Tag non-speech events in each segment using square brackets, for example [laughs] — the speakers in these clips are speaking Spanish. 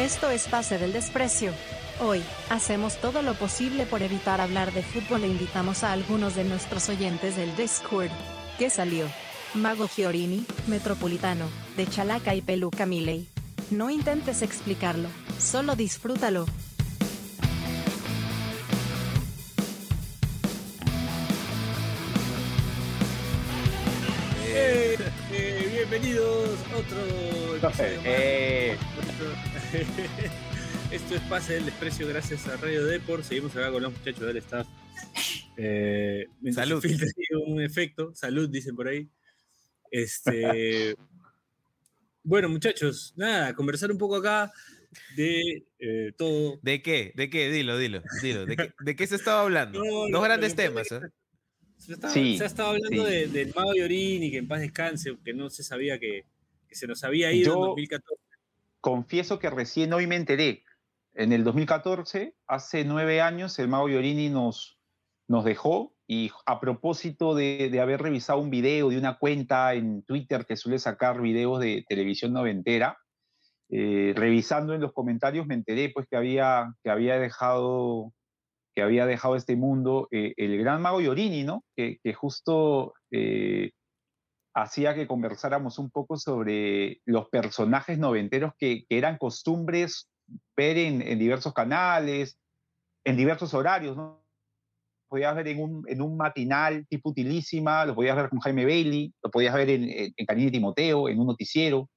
Esto es Pase del Desprecio. Hoy, hacemos todo lo posible por evitar hablar de fútbol e invitamos a algunos de nuestros oyentes del Discord. ¿Qué salió? Mago Fiorini, Metropolitano, de Chalaca y Peluca Miley. No intentes explicarlo, solo disfrútalo. Eh, eh, bienvenidos a otro episodio Eh. más. [laughs] Esto es Pase del Desprecio gracias a Radio Deport. Seguimos acá con los muchachos del staff. Eh, Salud. un efecto. Salud, dicen por ahí. Este, [laughs] bueno, muchachos, nada, conversar un poco acá de eh, todo. ¿De qué? ¿De qué? Dilo, dilo, dilo. ¿De qué, de qué se estaba hablando? [laughs] No, Dos grandes temas, ¿eh? Se estaba, Sí, se estaba hablando sí. de- del mago Yorini, que en paz descanse, que no se sabía que, que se nos había ido en Yo- 2014. Confieso que recién hoy me enteré. En el 2014, hace nueve años, el mago Yorini nos, nos dejó y a propósito de, haber revisado un video de una cuenta en Twitter que suele sacar videos de televisión noventera, eh, revisando en los comentarios me enteré pues que había, que había dejado que había dejado este mundo eh, el gran mago Yorini, ¿no? Que, que justo eh, hacía que conversáramos un poco sobre los personajes noventeros que, que eran costumbres ver en, en diversos canales, en diversos horarios, ¿no? Podías ver en un, en un matinal tipo utilísima, lo podías ver con Jaime Bailey, lo podías ver en, en, en Timoteo, en un noticiero.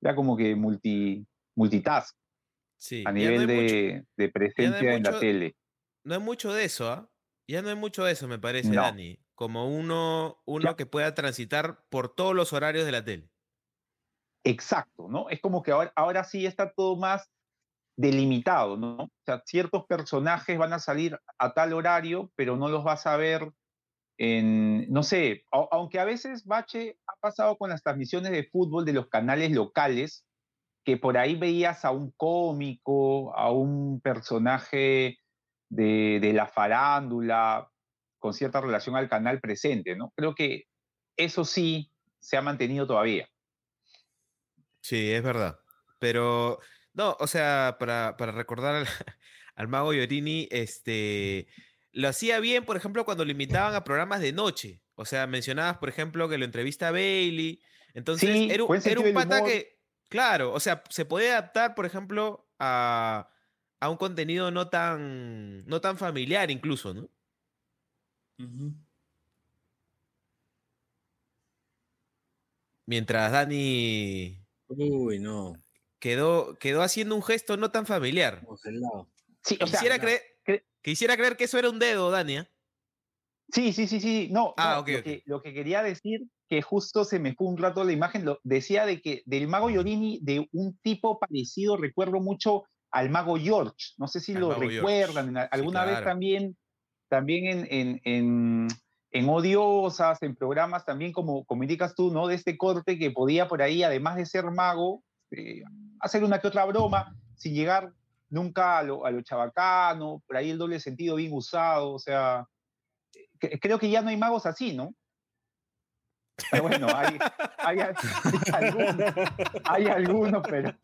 Era como que multi, multitask Sí. a nivel no de, de presencia en la tele. no hay mucho de eso, ¿ah? Ya no hay mucho de eso, me parece, No. Dani. Como uno, uno Ya. que pueda transitar por todos los horarios de la tele. Exacto, ¿no? Es como que ahora, ahora sí está todo más delimitado, ¿no? O sea, ciertos personajes van a salir a tal horario, pero no los vas a ver en, no sé, au- aunque a veces Bache ha pasado con las transmisiones de fútbol de los canales locales, que por ahí veías a un cómico, a un personaje de, de la farándula, con cierta relación al canal presente, ¿no? Creo que eso sí se ha mantenido todavía. Sí, es verdad. Pero, no, o sea, para, para recordar al, [laughs] al mago Yorini, este, lo hacía bien, por ejemplo, cuando lo invitaban a programas de noche. O sea, mencionabas, por ejemplo, que lo entrevista a Bailey. Entonces, Sí, era, un- era pata que, claro, o sea, se podía adaptar, por ejemplo, a, a un contenido no tan, no tan familiar incluso, ¿no? Mientras Dani Uy, no. quedó, quedó haciendo un gesto no tan familiar. Sí, o Quisiera, creer, cre- quisiera creer que eso era un dedo, Dani. ¿eh? sí, sí, sí, sí. No, Ah, no, lo. Que, lo que quería decir, que justo se me fue un rato la imagen, lo, decía de que del mago Yorini, de un tipo parecido, recuerdo mucho al mago George. No sé si Al lo George. recuerdan, Sí, alguna vez también, también en, en, en, en Odiosas, en programas también, como, como indicas tú, ¿no? De este corte que podía por ahí, además de ser mago, eh, hacer una que otra broma, sin llegar nunca a lo, a lo chabacano, por ahí el doble sentido bien usado, o sea, creo que ya no hay magos así, ¿no? Pero bueno, hay, hay, [laughs] hay algunos, hay algunos, pero,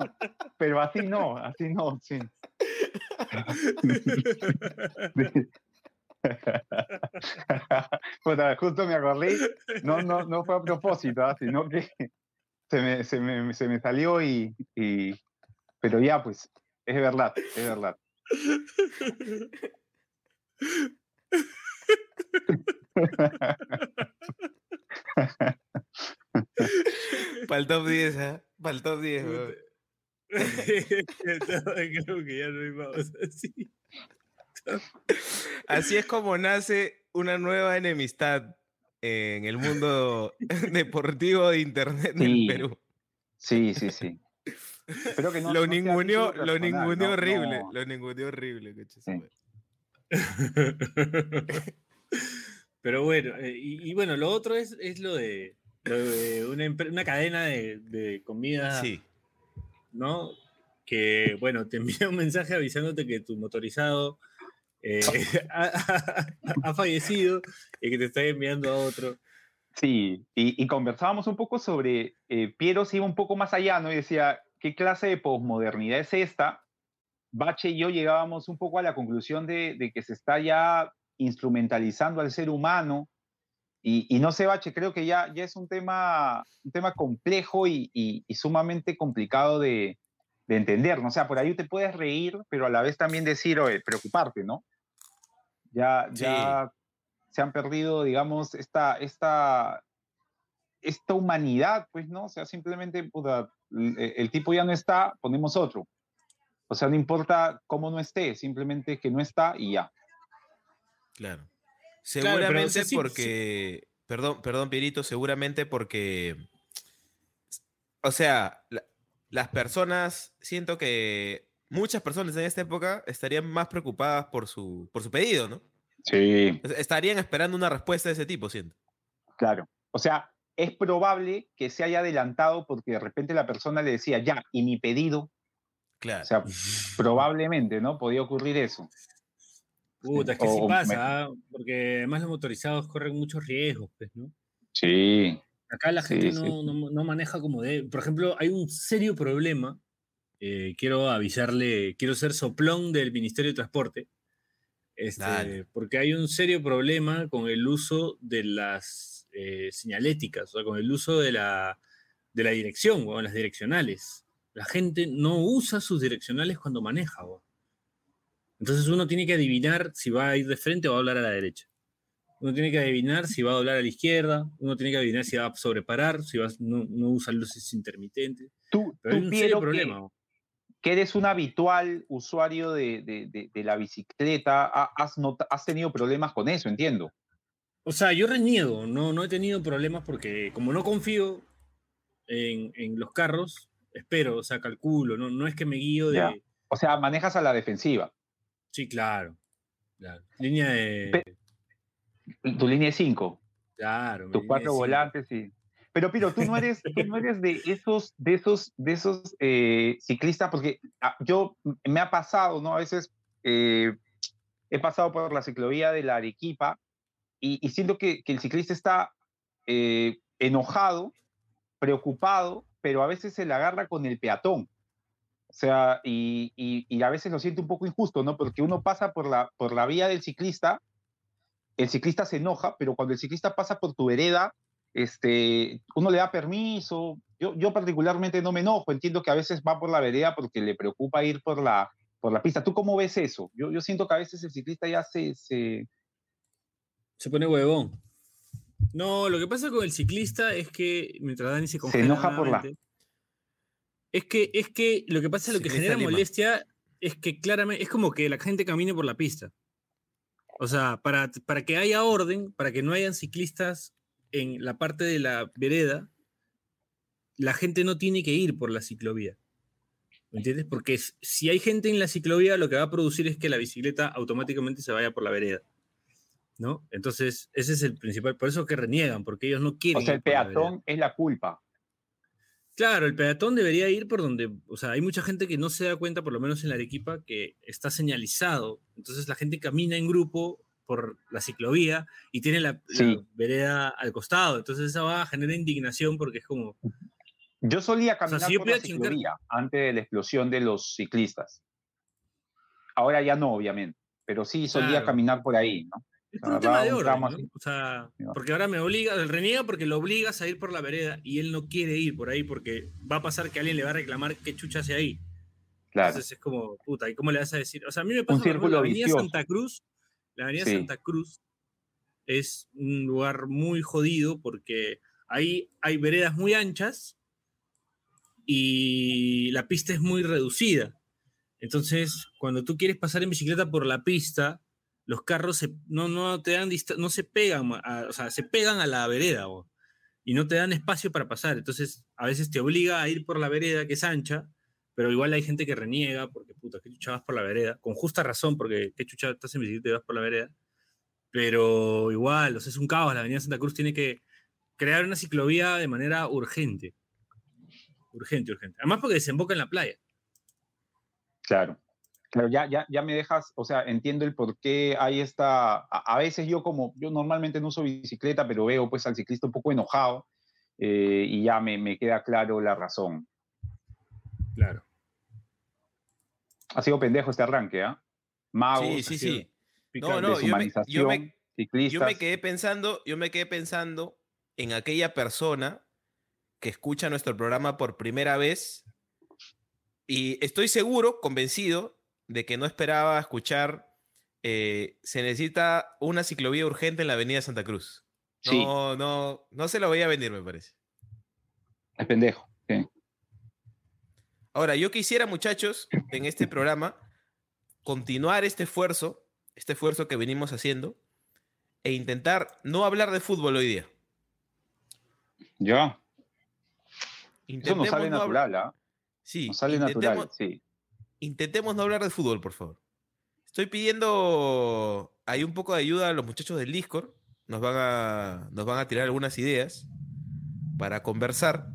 pero así no, así no, sí. [laughs] [laughs] Puta, justo me acordé, no, no, no fue a propósito, ¿ah? sino que se me, se me, se me salió y, y- Pero ya, pues, es verdad, es verdad. [laughs] Para el top 10, ¿eh? Para el top 10, weón. [laughs] Creo que ya no hay más así. Así es como nace una nueva enemistad en el mundo [laughs] deportivo de internet Sí. del Perú. Sí, sí, sí. Espero que [laughs] no, lo no ninguneó, lo ninguneó no, horrible, no. lo ninguneó horrible, coche, Sí. madre. [laughs] Pero bueno, eh, y, y bueno, lo otro es, es lo de, lo de una, cadena de, de comida, Sí, ¿no? Que, bueno, te envía un mensaje avisándote que tu motorizado eh, ha, [laughs] ha- ha fallecido y que te está enviando a otro. Sí, y, y conversábamos un poco sobre, eh, Piero se iba un poco más allá, ¿no? Y decía, qué clase de posmodernidad es esta, Bache y yo llegábamos un poco a la conclusión de, de que se está ya instrumentalizando al ser humano. Y, y, no sé, Bache, creo que ya, ya es un tema, un tema complejo y, y, y sumamente complicado de, de, entender. ¿no? O sea, por ahí te puedes reír, pero a la vez también decir, oye, preocuparte, ¿no? Ya, sí. ya se han perdido, digamos, esta, esta, esta humanidad, pues, ¿no? O sea, simplemente, puta, el, el tipo ya no está, ponemos otro. O sea, no importa cómo no esté, simplemente que no está y ya. Claro. Seguramente claro, sí, porque. Sí. Perdón, perdón, Pierito, seguramente porque. O sea, la, las personas, siento que muchas personas en esta época estarían más preocupadas por su, por su pedido, ¿no? Sí. Estarían esperando una respuesta de ese tipo, siento. Claro. O sea, es probable que se haya adelantado porque de repente la persona le decía, ya, y mi pedido. Claro. O sea, [laughs] probablemente, ¿no? Podía ocurrir eso. Puta, es que o, sí pasa, me... porque además los motorizados corren muchos riesgos, pues, ¿no? Sí. Acá la gente sí, no, sí. No, no, maneja como debe. Por ejemplo, hay un serio problema. Eh, quiero avisarle, quiero ser soplón del Ministerio de Transporte. Este, porque hay un serio problema con el uso de las eh, señaléticas, o sea, con el uso de la, de la dirección, o las direccionales. La gente no usa sus direccionales cuando maneja. ¿o? Entonces uno tiene que adivinar si va a ir de frente o va a hablar a la derecha. Uno tiene que adivinar si va a doblar a la izquierda, uno tiene que adivinar si va a sobreparar, si va, no, no usa luces intermitentes. Tú, Pero tú hay un serio problema. Que, que, eres un habitual usuario de, de, de, de la bicicleta, has, not, has tenido problemas con eso, entiendo. O sea, yo reniego, no, no he tenido problemas porque como no confío en, en los carros, espero, o sea, calculo, no, no es que me guío de... Ya. O sea, manejas a la defensiva. Sí, claro. claro. Línea de... Pe tu línea 5. Claro. Tus cuatro volantes y... Pero, Piro, tú no eres, tú no eres de esos, de esos, de esos eh, ciclistas, porque ah, yo me ha pasado, ¿no? A veces eh, he pasado por la ciclovía de la Arequipa y, y siento que, que, el ciclista está eh, enojado, preocupado, pero a veces se le agarra con el peatón. O sea, y, y, y, a veces lo siento un poco injusto, ¿no? Porque uno pasa por la, por la vía del ciclista, el ciclista se enoja, pero cuando el ciclista pasa por tu vereda, este, uno le da permiso. Yo, yo particularmente no me enojo, entiendo que a veces va por la vereda porque le preocupa ir por la, por la pista. ¿Tú cómo ves eso? Yo, yo siento que a veces el ciclista ya se, se... Se pone huevón. No, lo que pasa con el ciclista es que mientras Dani se congela Se enoja por la... Es que, es que lo que pasa, lo que genera molestia es que claramente es como que la gente camine por la pista. O sea, para, para que haya orden, para que no hayan ciclistas en la parte de la vereda, la gente no tiene que ir por la ciclovía. ¿Me entiendes? Porque si hay gente en la ciclovía, lo que va a producir es que la bicicleta automáticamente se vaya por la vereda. ¿No? Entonces, ese es el principal. Por eso que reniegan, porque ellos no quieren. O sea, el peatón la es la culpa. Claro, el peatón debería ir por donde, o sea, hay mucha gente que no se da cuenta, por lo menos en la Arequipa, que está señalizado. Entonces la gente camina en grupo por la ciclovía y tiene la, sí. la vereda al costado. Entonces eso va a generar indignación porque es como... Yo solía caminar o sea, si por la ciclovía antes de la explosión de los ciclistas. Ahora ya no, obviamente, pero sí solía claro. caminar por ahí, ¿no? Es un tema de orden, ¿no? O sea, porque ahora me obliga, el reniega porque lo obligas a ir por la vereda y él no quiere ir por ahí porque va a pasar que alguien le va a reclamar qué chucha hace ahí. Claro. Entonces es como, puta, ¿y cómo le vas a decir? O sea, a mí me pasa círculo la Avenida vicioso. Santa Cruz, la Avenida sí. Santa Cruz es un lugar muy jodido porque ahí hay veredas muy anchas y la pista es muy reducida. Entonces, cuando tú quieres pasar en bicicleta por la pista, los carros se, no, no te dan no se pegan, a, o sea, se pegan a la vereda y no te dan espacio para pasar. Entonces, a veces te obliga a ir por la vereda que es ancha, pero igual hay gente que reniega porque, puta, qué chucha vas por la vereda, con justa razón, porque qué chucha estás en bicicleta y vas por la vereda. Pero igual, o es un caos. La Avenida Santa Cruz tiene que crear una ciclovía de manera urgente. Urgente, urgente. Además, porque desemboca en la playa. Claro. Claro, ya, ya, ya me dejas, o sea, entiendo el por qué hay esta, a, a, veces yo como, yo normalmente no uso bicicleta, pero veo pues al ciclista un poco enojado eh, y ya me, me, queda claro la razón. Claro. Ha sido pendejo este arranque, ¿ah? Sí, sí, sí. No, no, yo me, yo, me, quedé pensando, yo me quedé pensando en aquella persona que escucha nuestro programa por primera vez y estoy seguro, convencido, de que no esperaba escuchar eh, se necesita una ciclovía urgente en la avenida Santa Cruz. No, no, no se lo voy a venir, me parece. Es pendejo. Ahora, yo quisiera, muchachos, en este programa, continuar este esfuerzo, este esfuerzo que venimos haciendo, e intentar no hablar de fútbol hoy día. Ya. Eso nos sale natural, ¿ah? Sí. Nos sale natural, sí. Intentemos no hablar de fútbol, por favor. Estoy pidiendo ahí un poco de ayuda a los muchachos del Discord. Nos van a, nos van a tirar algunas ideas para conversar.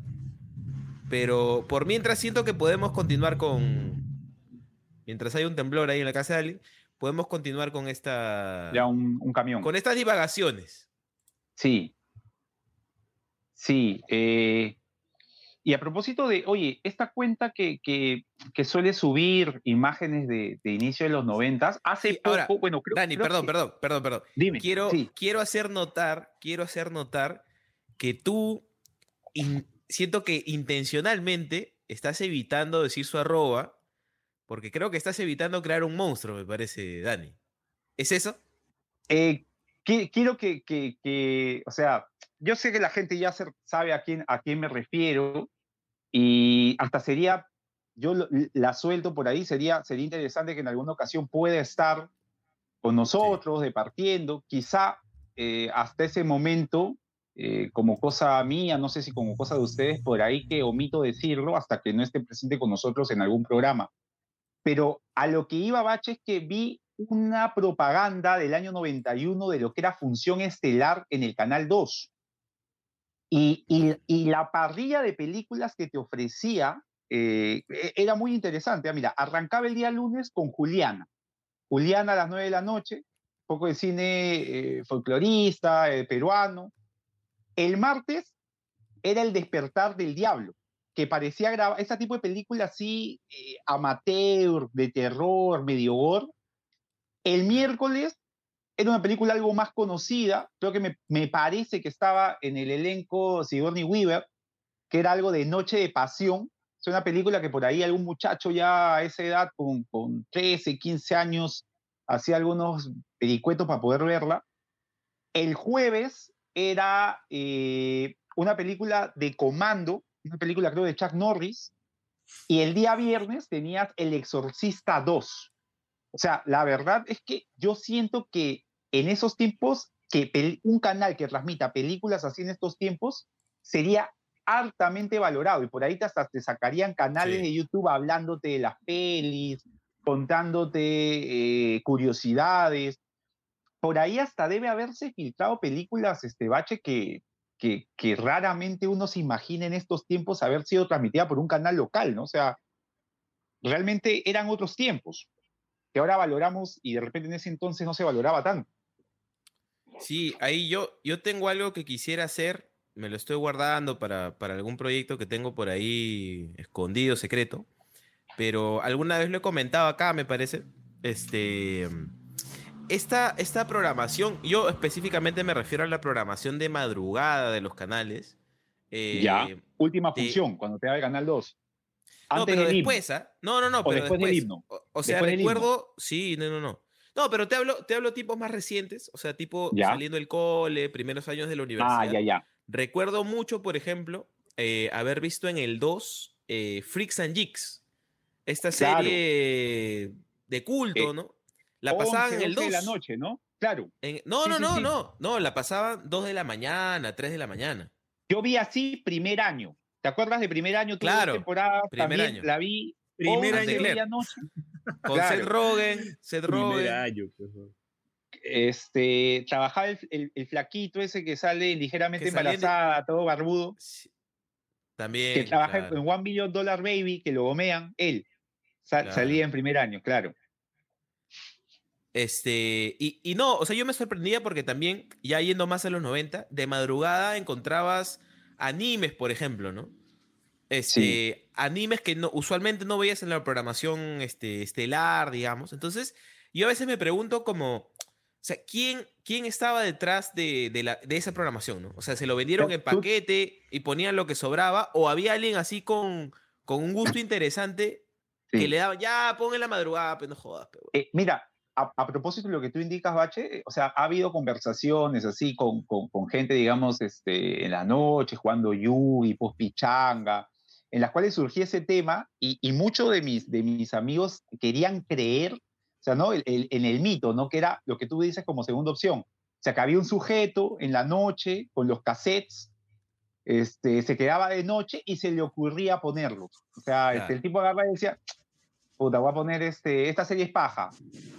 Pero por mientras siento que podemos continuar con. Mientras hay un temblor ahí en la casa de alguien, podemos continuar con esta. Ya, un, camión. Con estas divagaciones. Sí. Sí. Eh, y a propósito de, oye, esta cuenta que, suele subir imágenes de, inicio de los noventas, hace poco, bueno, creo, Dani, perdón, perdón, perdón, perdón. Dime. Quiero, quiero hacer notar, quiero hacer notar que tú siento que intencionalmente estás evitando decir su arroba, porque creo que estás evitando crear un monstruo, me parece, Dani. ¿Es eso? Eh, quiero que, que, o sea, yo sé que la gente ya sabe a quién, a quién me refiero, y hasta sería, yo la suelto por ahí, sería, sería interesante que en alguna ocasión pueda estar con nosotros, departiendo, quizá eh, hasta ese momento, eh, como cosa mía, no sé si como cosa de ustedes, por ahí que omito decirlo hasta que no esté presente con nosotros en algún programa. Pero a lo que iba Bache es que vi una propaganda del año 91 de lo que era función estelar en el Canal 2. Y, la parrilla de películas que te ofrecía eh, e, era muy interesante. Ah, mira, arrancaba el día lunes con Juliana. Juliana a las 9 de la noche, un poco de cine eh, folclorista, eh, peruano. El martes era El despertar del diablo, que parecía grabar, ese tipo de película así, amateur, de terror, medio gore. El miércoles era una película algo más conocida, creo que me, me, parece que estaba en el elenco Sigourney Weaver, que era algo de Noche de Pasión. Es una película que por ahí algún muchacho ya a esa edad, con, con 13, 15 años, hacía algunos pericuetos para poder verla. El jueves era eh, una película de comando, una película creo de Chuck Norris, y el día viernes tenías El Exorcista 2. O sea, la verdad es que yo siento que en esos tiempos, que un canal que transmita películas así en estos tiempos sería altamente valorado y por ahí hasta te sacarían canales de YouTube hablándote de las pelis, contándote eh, curiosidades. Por ahí hasta debe haberse filtrado películas, este bache, que, que, que, raramente uno se imagina en estos tiempos haber sido transmitida por un canal local, ¿no? O sea, realmente eran otros tiempos que ahora valoramos y de repente en ese entonces no se valoraba tanto. Sí, ahí yo, yo tengo algo que quisiera hacer, me lo estoy guardando para, algún proyecto que tengo por ahí escondido, secreto, pero alguna vez lo he comentado acá, me parece. Este, esta, esta programación, yo específicamente me refiero a la programación de madrugada de los canales. ya, eh, última función, cuando te da el canal 2. no, pero después, ¿ah? No, no, no, pero después, del himno. O, sea, recuerdo, sí, no, no, no. No, pero te hablo, te hablo tipos más recientes, o sea, tipo saliendo del cole, primeros años de la universidad. Ah, ya, ya. Recuerdo mucho, por ejemplo, eh, haber visto en el 2 eh, Freaks and Jigs, esta serie de culto, eh, ¿no? La pasaban en el 2. de la noche, ¿no? Claro. no, no, no, no, no, la pasaban 2 de la mañana, 3 de la mañana. Yo vi así primer año. ¿Te acuerdas de primer año? Claro. Temporada, primer año. La vi primer año. De noche. Con Seth Rogen, Seth Rogen. Este, trabajaba el, el, flaquito ese que sale ligeramente embarazada, todo barbudo. También. Que trabaja en One Billion Dollar Baby, que lo gomean, él. Salía en primer año, claro. Este, y, y, no, o sea, yo me sorprendía porque también, ya yendo más a los 90, de madrugada encontrabas animes, por ejemplo, ¿no? Este, animes que no, usualmente no veías en la programación este, estelar, digamos. Entonces, yo a veces me pregunto como, o sea, ¿quién, quién estaba detrás de, la, de esa programación? ¿no? O sea, ¿se lo vendieron en paquete y ponían lo que sobraba? ¿O había alguien así con, con un gusto interesante que le daba, ya, pon en la madrugada, pero no jodas. Eh, mira, a, propósito de lo que tú indicas, Bache, o sea, ha habido conversaciones así con, con, gente, digamos, este, en la noche, jugando Yugi, post pichanga, en las cuales surgía ese tema y, y muchos de mis, de mis amigos querían creer, o sea, ¿no? El, en el mito, ¿no? Que era lo que tú dices como segunda opción. O sea, que había un sujeto en la noche con los cassettes, este, se quedaba de noche y se le ocurría ponerlos. O sea, este, el tipo agarraba y decía, puta, voy a poner este, esta serie es paja,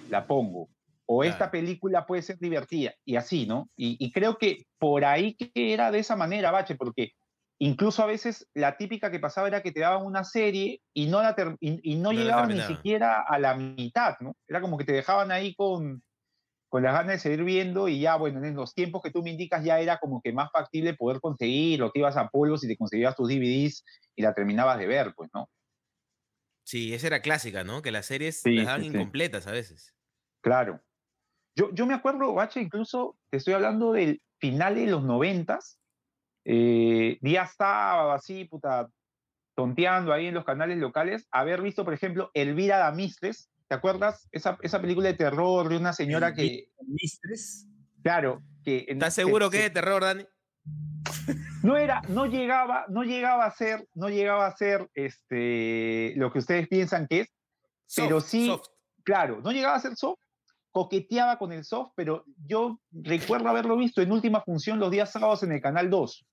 la pongo. O esta película puede ser divertida, y así, ¿no? Y, y, creo que por ahí que era de esa manera, Bache, porque incluso a veces la típica que pasaba era que te daban una serie y no, la y, no, llegaban ni siquiera a la mitad, ¿no? Era como que te dejaban ahí con, con las ganas de seguir viendo y ya, bueno, en los tiempos que tú me indicas ya era como que más factible poder conseguir, o te ibas a polos y te conseguías tus DVDs y la terminabas de ver, pues, ¿no? Sí, esa era clásica, ¿no? Que las series las daban incompletas a veces. Claro. Yo, yo me acuerdo, Bache, incluso te estoy hablando del final de los noventas, eh, día sábado, así, puta, tonteando ahí en los canales locales, haber visto, por ejemplo, Elvira Damistres, ¿te acuerdas? Esa, esa película de terror de una señora que... ¿Damistres? Claro, que... ¿Estás seguro que, es de terror, Dani? No era, no llegaba, no llegaba a ser, no llegaba a ser este, lo que ustedes piensan que es, pero sí, claro, no llegaba a ser soft, coqueteaba con el soft, pero yo recuerdo haberlo visto en última función los días sábados en el Canal 2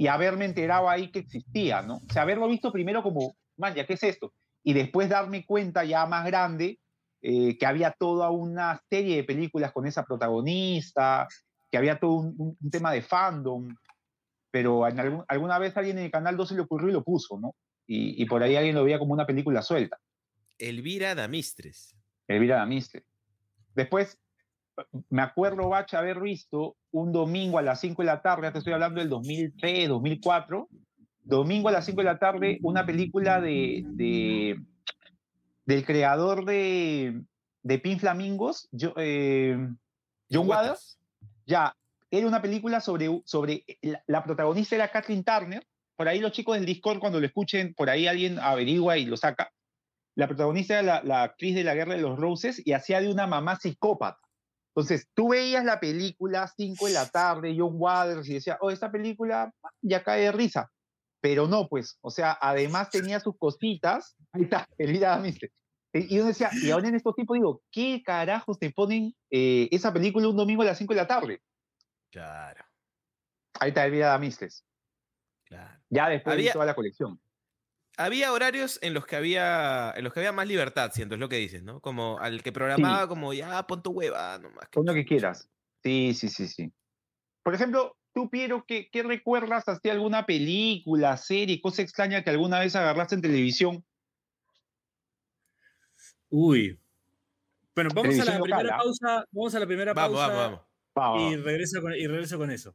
y haberme enterado ahí que existía, ¿no? O sea, haberlo visto primero como, man, ¿qué es esto? Y después darme cuenta ya más grande eh, que había toda una serie de películas con esa protagonista, que había todo un, tema de fandom, pero en algún, alguna vez alguien en el Canal 2 se le ocurrió y lo puso, ¿no? Y, y, por ahí alguien lo veía como una película suelta. Elvira Damistres. Elvira Damistres. Después, me acuerdo, Bach, haber visto un domingo a las 5 de la tarde, ya te estoy hablando del 2003, 2004, domingo a las 5 de la tarde, una película de, de del creador de, de Pin Flamingos, yo, eh, John Waters. Ya, era una película sobre, sobre la, protagonista era Kathleen Turner. Por ahí los chicos del Discord, cuando lo escuchen, por ahí alguien averigua y lo saca. La protagonista era la, la actriz de la Guerra de los Roses y hacía de una mamá psicópata. Entonces, tú veías la película 5 de la tarde, John Waters, y decía, oh, esta película ya cae de risa. Pero no, pues, o sea, además tenía sus cositas. Ahí está, Elvira Damistre. Y uno decía, y ahora en estos tiempos digo, ¿qué carajos te ponen eh, esa película un domingo a las 5 de la tarde? Claro. Ahí está Elvira Damistres. Claro. Ya después de toda la colección había horarios en los que había en los que había más libertad, siento, es lo que dices, ¿no? Como al que programaba como ya pon tu hueva nomás. Pon lo que quieras. Sí, sí, sí, sí. Por ejemplo, tú Piero, ¿qué, qué recuerdas hasta alguna película, serie, cosa extraña que alguna vez agarraste en televisión? Uy. Bueno, vamos a la primera ¿ah? pausa. Vamos a la primera pausa. Vamos, vamos. Y regreso con, y regreso con eso.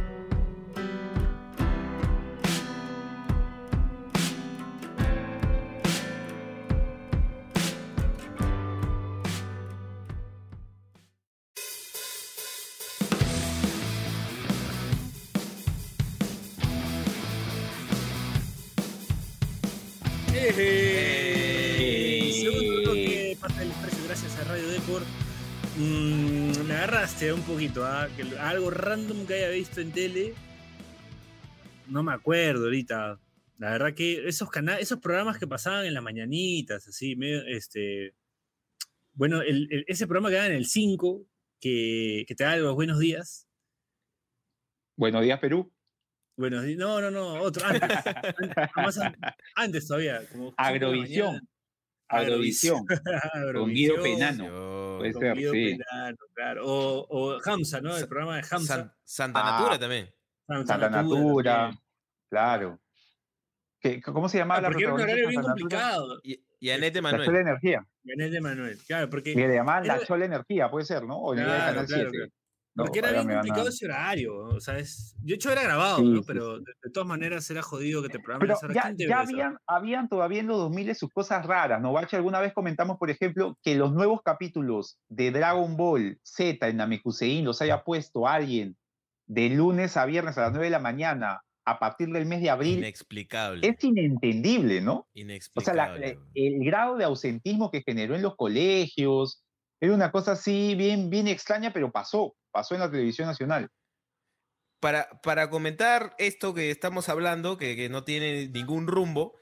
Un poquito, ¿ah? que algo random que haya visto en tele, no me acuerdo ahorita. La verdad que esos canales, esos programas que pasaban en las mañanitas, así, este, bueno, ese programa que da en el 5, que, te da los buenos días. Buenos días, Perú. Buenos días, no, no, no, otro, antes, [laughs] todavía. Como Agrovisión. Agrovisión. [laughs] Con Guido Penano. Puede ser, sí. claro. O, o, Hamza, ¿no? El programa de Hamza. Santa Natura ah, también. Santa, Natura, claro. ¿Cómo se llamaba ah, la Porque era un horario bien complicado. Y Anet de Manuel. La Chola Energía. Anet de Manuel, claro, porque... Que le llamaban la Chola Energía, puede ser, ¿no? O claro, claro, porque era bien complicado ese horario, o sea, es, yo hecho era grabado, ¿no? Pero de, todas maneras era jodido que te programen Pero ya, ya habían, habían, todavía en los 2000 sus cosas raras, ¿no? Bache, alguna vez comentamos, por ejemplo, que los nuevos capítulos de Dragon Ball Z en Namekusein los haya puesto alguien de lunes a viernes a las 9 de la mañana a partir del mes de abril. Inexplicable. Es inentendible, ¿no? Inexplicable. O sea, el grado de ausentismo que generó en los colegios, era una cosa así bien, bien extraña, pero pasó, pasó en la televisión nacional. Para, para comentar esto que estamos hablando, que, no tiene ningún rumbo,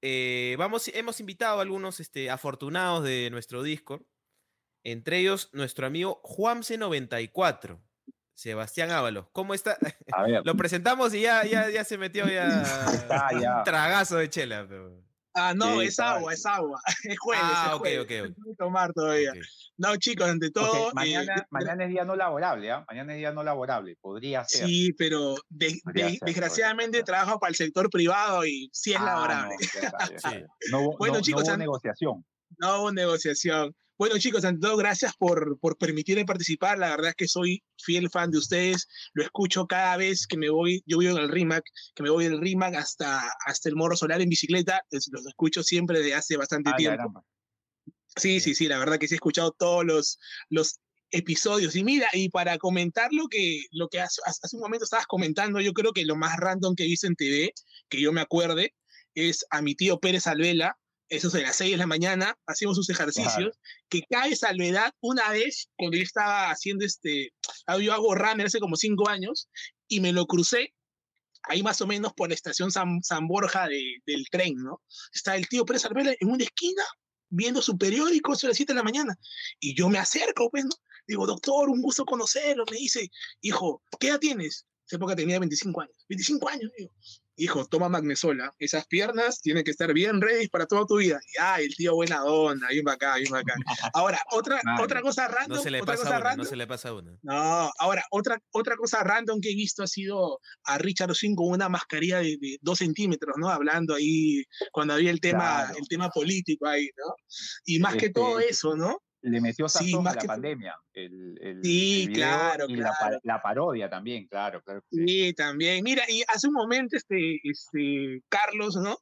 eh, vamos, hemos invitado a algunos este, afortunados de nuestro Discord, entre ellos nuestro amigo Juance94. Sebastián Ábalos, ¿cómo está? [laughs] Lo presentamos y ya, ya, ya se metió ya, [laughs] ah, un tragazo de chela. Ah, no, es agua, es agua. [laughs] Es jueves. Ah, es jueves. ok, ok. okay. tomar todavía. No, chicos, ante todo. Eh, mañana, mañana, es día no laborable, ¿ah? Mañana es día no laborable, podría ser. Sí, pero desgraciadamente trabajo para el sector privado y sí es ah, laborable. No, bueno, chicos, no hubo negociación. No hubo negociación. Bueno, chicos, ante todo, gracias por, por permitirme participar. La verdad es que soy fiel fan de ustedes. Lo escucho cada vez que me voy. Yo vivo en el RIMAC, que me voy del RIMAC hasta, hasta el Morro Solar en bicicleta. Los escucho siempre desde hace bastante ah, tiempo. Sí, sí, sí, la verdad que sí he escuchado todos los, los episodios. Y mira, y para comentar lo que, lo que hace, hace un momento estabas comentando, yo creo que lo más random que he visto en TV, que yo me acuerde, es a mi tío Pérez Alvela, eso es de las 6 de la mañana, hacemos sus ejercicios, que cae salvedad una vez cuando yo estaba haciendo este, ah, yo hago runner hace como 5 años, y me lo crucé ahí más o menos por la estación San, San Borja del tren, ¿no? Está el tío Pérez Alvela en una esquina viendo su periódico, a las 7 de la mañana, y yo me acerco, pues, ¿no? Digo, doctor, un gusto conocerlo, me dice, hijo, ¿qué edad tienes? Esa época tenía 25 años, 25 años, digo hijo, toma magnesola, esas piernas tienen que estar bien ready para toda tu vida. Y, ah, el tío buena onda, bien acá, bien acá. [laughs] Ahora, otra, otra cosa random. No se le pasa una, no se le pasa una. No, ahora, otra, otra cosa random que he visto ha sido a Richard Oswin con una mascarilla de, dos centímetros, ¿no? Hablando ahí, cuando había el tema, el tema político ahí, ¿no? Y más que todo este, eso, ¿no? Le metió sí, a la pandemia. El, sí, claro, y claro. La, parodia también, claro, claro. Sí. también. Mira, y hace un momento este, este Carlos, ¿no?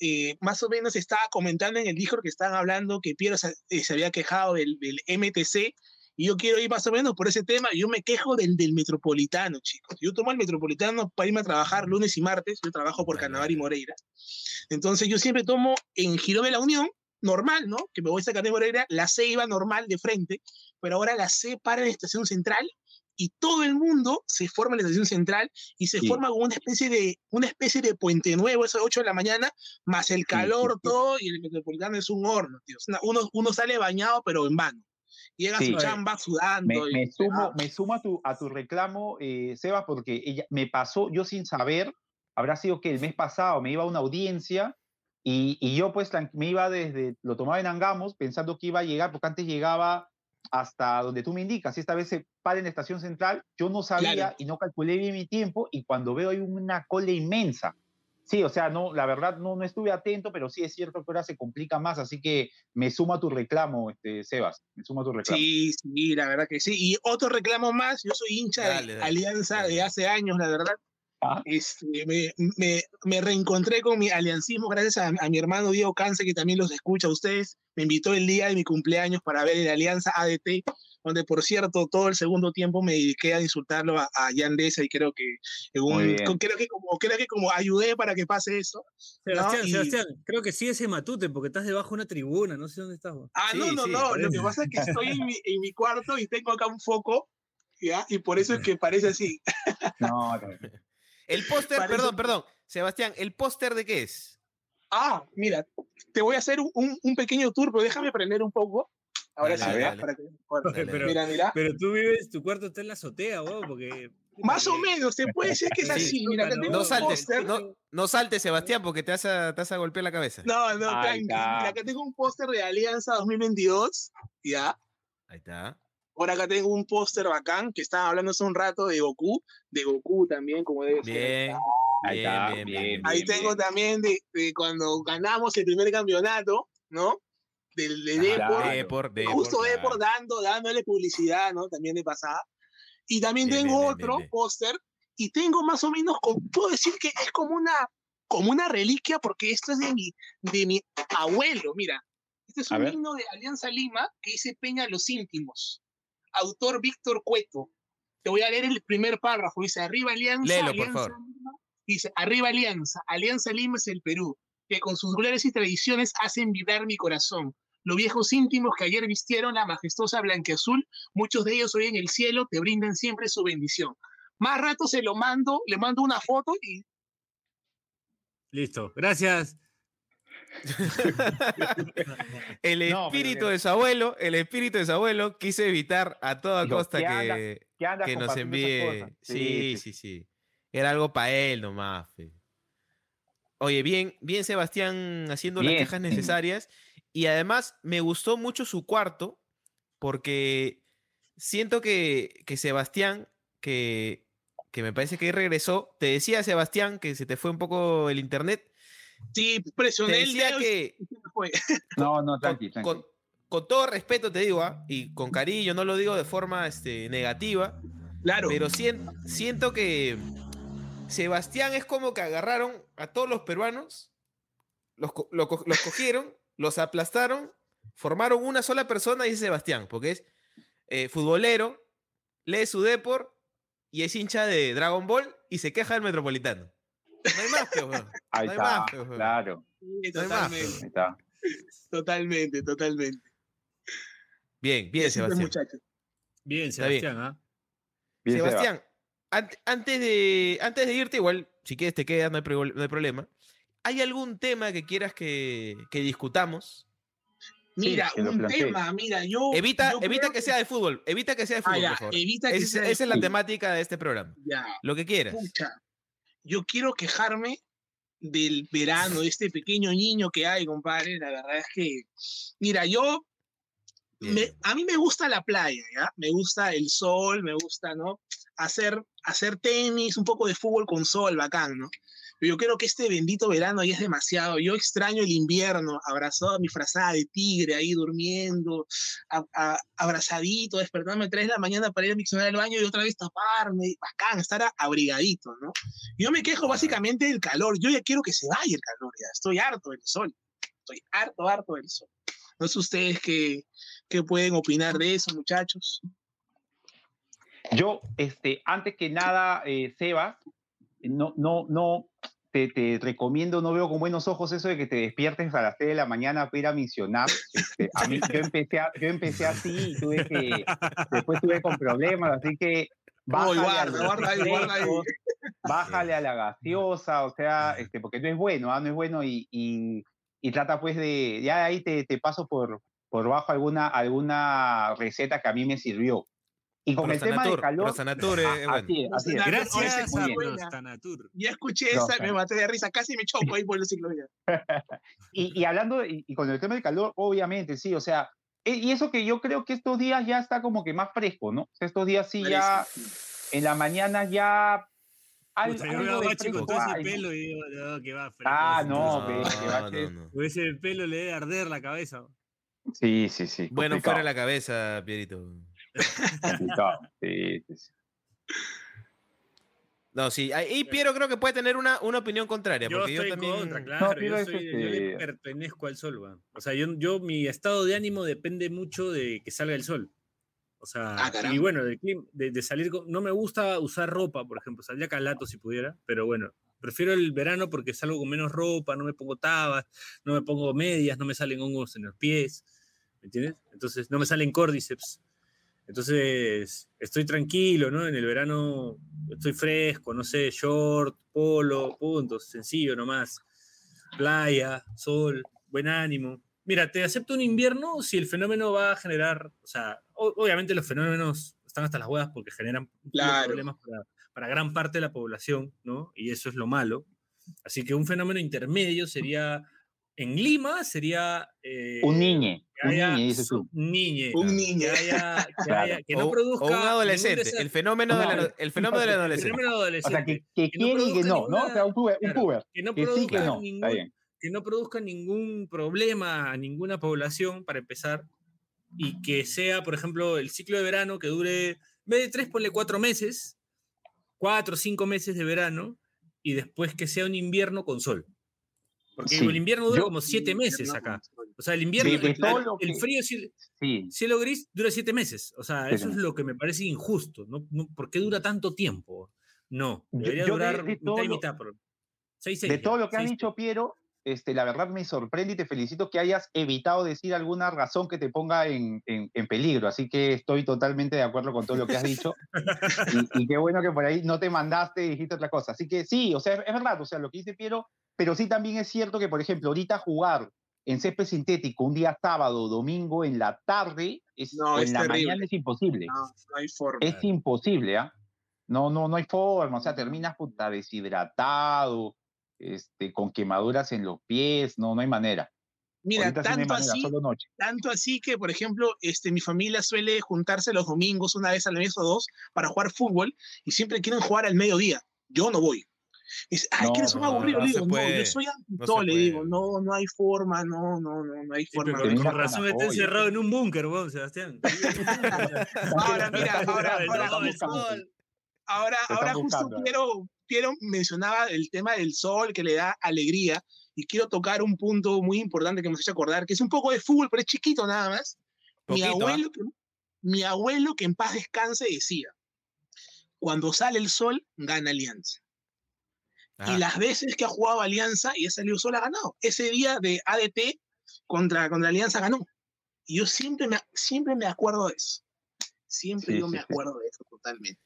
Eh, más o menos estaba comentando en el Discord que estaban hablando que Piero se, eh, había quejado del, del, MTC. Y yo quiero ir más o menos por ese tema. Yo me quejo del, del metropolitano, chicos. Yo tomo el metropolitano para irme a trabajar lunes y martes. Yo trabajo por Canavar y Moreira. Entonces yo siempre tomo en Giro de la Unión normal, ¿no? Que me voy a sacar de Moreira, la C iba normal de frente, pero ahora la C para en la estación central y todo el mundo se forma en la estación central y se forma como una especie de una especie de puente nuevo, esas 8 de la mañana, más el calor, todo, y el metropolitano es un horno, tío. Uno, uno sale bañado, pero en vano. Llega a su chamba sudando. Me, me sumo, me sumo a, tu, a tu reclamo, eh, Seba, porque ella, me pasó, yo sin saber, habrá sido que el mes pasado me iba a una audiencia y, yo pues me iba desde, lo tomaba en Angamos pensando que iba a llegar, porque antes llegaba hasta donde tú me indicas, y esta vez se para en la estación central, yo no sabía y no calculé bien mi tiempo y cuando veo hay una cola inmensa. Sí, o sea, no, la verdad no, no estuve atento, pero sí es cierto que ahora se complica más, así que me sumo a tu reclamo, este, Sebas, me sumo a tu reclamo. Sí, sí, la verdad que sí. Y otro reclamo más, yo soy hincha de Alianza de hace años, la verdad, Este, me, me, me, reencontré con mi aliancismo gracias a, mi hermano Diego Cance, que también los escucha a ustedes. Me invitó el día de mi cumpleaños para ver la Alianza ADT, donde por cierto todo el segundo tiempo me dediqué a insultarlo a, a Yandesa y creo que, creo, que como, creo que como ayudé para que pase eso. Sebastián, Sebastián, creo que sí ese matute porque estás debajo de una tribuna, no sé dónde estás. Ah, no, no, no, lo que pasa es que estoy en mi, en mi cuarto y tengo acá un foco, ¿ya? Y por eso es que parece así. [laughs] no, no. El [laughs] póster, perdón, perdón. Sebastián, ¿el póster de qué es? Ah, mira, te voy a hacer un, un pequeño tour, pero déjame prender un poco. Ahora sí, Para que... [laughs] pero, mira, mira. Pero tú vives, tu cuarto está en la azotea, vos, porque. Más o menos, se puede decir que es [laughs] así. Mira, no, no saltes, no, no, saltes, Sebastián, porque te vas, a, te vas a golpear la cabeza. No, no, tranqui. Mira, acá tengo un póster de Alianza 2022, ¿ya? Ahí está. Por acá tengo un póster bacán que estaba hablando hace un rato de Goku, de Goku también, como debe ser. Ahí, bien, bien, Ahí tengo también de, cuando ganamos el primer campeonato, ¿no? Del de Depor. Justo Depor dando, dándole publicidad, ¿no? También de pasada. Y también tengo otro póster y tengo más o menos, puedo decir que es como una, como una reliquia porque esto es de mi, de mi abuelo, mira. Este es un himno de Alianza Lima que dice Peña los íntimos. Autor Víctor Cueto. Te voy a leer el primer párrafo. Dice, arriba Alianza. Alianza Lima. Dice, arriba Alianza. Alianza Lima es el Perú, que con sus glorias y tradiciones hacen vibrar mi corazón. Los viejos íntimos que ayer vistieron la majestuosa blanqueazul, muchos de ellos hoy en el cielo te brindan siempre su bendición. Más rato se lo mando, le mando una foto y... Listo, gracias. [laughs] el espíritu de su abuelo, el espíritu de su abuelo quiso evitar a toda costa que, que nos envíe. Sí, sí, sí, Era algo para él nomás. Oye, bien, bien Sebastián haciendo las quejas necesarias. Y además me gustó mucho su cuarto, porque siento que, que Sebastián, que, que me parece que regresó, te decía Sebastián que se te fue un poco el internet, Sí, presioné el que. [laughs] No, no, tranqui, con, Con, todo respeto te digo, ¿ah? y con cariño, no lo digo de forma este, negativa. Claro. Pero siento, siento que Sebastián es como que agarraron a todos los peruanos, los, los cogieron, los aplastaron, formaron una sola persona y es Sebastián, porque es eh, futbolero, lee su deport y es hincha de Dragon Ball y se queja del Metropolitano. No hay más, peor. Ahí está, claro. totalmente. Totalmente, totalmente. Bien, bien, Sebastián. Bien, Sebastián, ¿ah? Sebastián, antes, de, antes de irte, igual, si quieres te quedas, no hay, problema. ¿Hay algún tema que quieras que, que discutamos? Mira, un tema, mira, yo. Evita, evita que, sea de fútbol, evita que sea de ah, fútbol, por favor. Evita que esa es la temática de este programa. Ya. Lo que quieras yo quiero quejarme del verano, de este pequeño niño que hay, compadre. La verdad es que, mira, yo, a mí me gusta la playa, ¿ya? Me gusta el sol, me gusta, ¿no? Hacer, hacer tenis, un poco de fútbol con sol, bacán, ¿no? Yo creo que este bendito verano ya es demasiado. Yo extraño el invierno, abrazado a mi frazada de tigre ahí durmiendo, abrazadito, despertarme a 3 de la mañana para ir a miccionar al baño y otra vez taparme, bacán, estar abrigadito, ¿no? Yo me quejo básicamente del calor. Yo ya quiero que se vaya el calor, ya. Estoy harto del sol. Estoy harto, harto del sol. No sé ustedes qué, qué pueden opinar de eso, muchachos. Yo, este, antes que nada, eh, Sebas, no, no, no, te, te, recomiendo, no veo con buenos ojos eso de que te despiertes a las 3 de la mañana para ir a misionar. Este, a mí, yo empecé, yo empecé así y tuve que, después tuve con problemas, así que bájale, bájale a la gaseosa, o sea, este, porque no es bueno, ¿ah? no es bueno y, y, y, trata pues de, ya ahí te, te paso por, por bajo alguna, alguna receta que a mí me sirvió. Y con el tema del calor. Rosanatur, eh, bueno. así, así Gracias a. Ya escuché esa, me maté de risa, casi me choco ahí por el ciclo [laughs] y, y hablando, y, y, con el tema del calor, obviamente, sí, o sea, e, y eso que yo creo que estos días ya está como que más fresco, ¿no? estos días sí ya, en la mañana ya algo, Puta, algo de con todo ese pelo y digo, no, que va fresco. Ah, no, no, que, que va no, no. Ese pelo le debe arder la cabeza. Sí, sí, sí. Bueno, fuera la cabeza, Pierito. No, sí, y Piero creo que puede tener una, una opinión contraria. Yo porque estoy yo también... contra, claro. yo, soy, yo, le pertenezco al sol, O sea, yo, yo, mi estado de ánimo depende mucho de que salga el sol. O sea, ah, y bueno, de, de, salir, no me gusta usar ropa, por ejemplo, saldría calato si pudiera, pero bueno, prefiero el verano porque salgo con menos ropa, no me pongo tabas, no me pongo medias, no me salen hongos en los pies, ¿me entiendes? Entonces, no me salen córdiceps. Entonces, estoy tranquilo, ¿no? En el verano estoy fresco, no sé, short, polo, puntos, sencillo nomás. Playa, sol, buen ánimo. Mira, te acepto un invierno si el fenómeno va a generar, o sea, obviamente los fenómenos están hasta las huevas porque generan problemas para, para gran parte de la población, ¿no? Y eso es lo malo. Así que un fenómeno intermedio sería en Lima sería. Eh, un niñe. Un niñe, dices tú. Niñe. Un niñe. Que, no produzca. O un adolescente. El fenómeno, de el fenómeno del adolescente. El fenómeno adolescente. O sea, que, que, quiere y que no, ¿no? O sea, un puber. que no produzca ningún, que no produzca ningún problema a ninguna población, para empezar, y que sea, por ejemplo, el ciclo de verano que dure, en vez de tres, ponle cuatro meses, cuatro o cinco meses de verano, y después que sea un invierno con sol. Porque el invierno dura como siete meses acá. O sea, el invierno, el, frío, cielo gris dura siete meses. O sea, eso es lo que me parece injusto. ¿no? ¿Por qué dura tanto tiempo? No, debería durar de, mitad y mitad. de todo lo que ha dicho Piero, este, la verdad me sorprende y te felicito que hayas evitado decir alguna razón que te ponga en, en, peligro. Así que estoy totalmente de acuerdo con todo lo que has dicho. [laughs] y, qué bueno que por ahí no te mandaste y dijiste otra cosa. Así que sí, o sea, es, verdad, o sea, lo que dice Piero, pero sí también es cierto que, por ejemplo, ahorita jugar en césped sintético un día sábado, domingo en la tarde, es, no, en la mañana es imposible. No, no hay forma. Es imposible, ¿ah? No, no, no hay forma, o sea, terminas puta deshidratado, este, con quemaduras en los pies, no, no hay manera. Mira, tanto, así, tanto así que, por ejemplo, este, mi familia suele juntarse los domingos una vez al mes o dos para jugar fútbol y siempre quieren jugar al mediodía. Yo no voy. Dice, ay, que eres un aburrido. le digo, no, yo soy antitó, le digo, no, no hay forma, no, no, no, no hay forma. con razón está encerrado en un búnker, weón, Sebastián. [laughs] ahora, mira, ahora, ahora, ahora, ahora justo quiero, quiero, mencionaba el tema del sol que le da alegría y quiero tocar un punto muy importante que me hace acordar, que es un poco de fútbol, pero es chiquito nada más. mi, abuelo, que, mi abuelo, que en paz descanse, decía, cuando sale el sol, gana Alianza. Y las veces que ha jugado Alianza y ha salido sol, ha ganado. Ese día de ADT contra, contra Alianza ganó. Y yo siempre me, siempre me acuerdo de eso. Siempre yo me acuerdo de eso totalmente.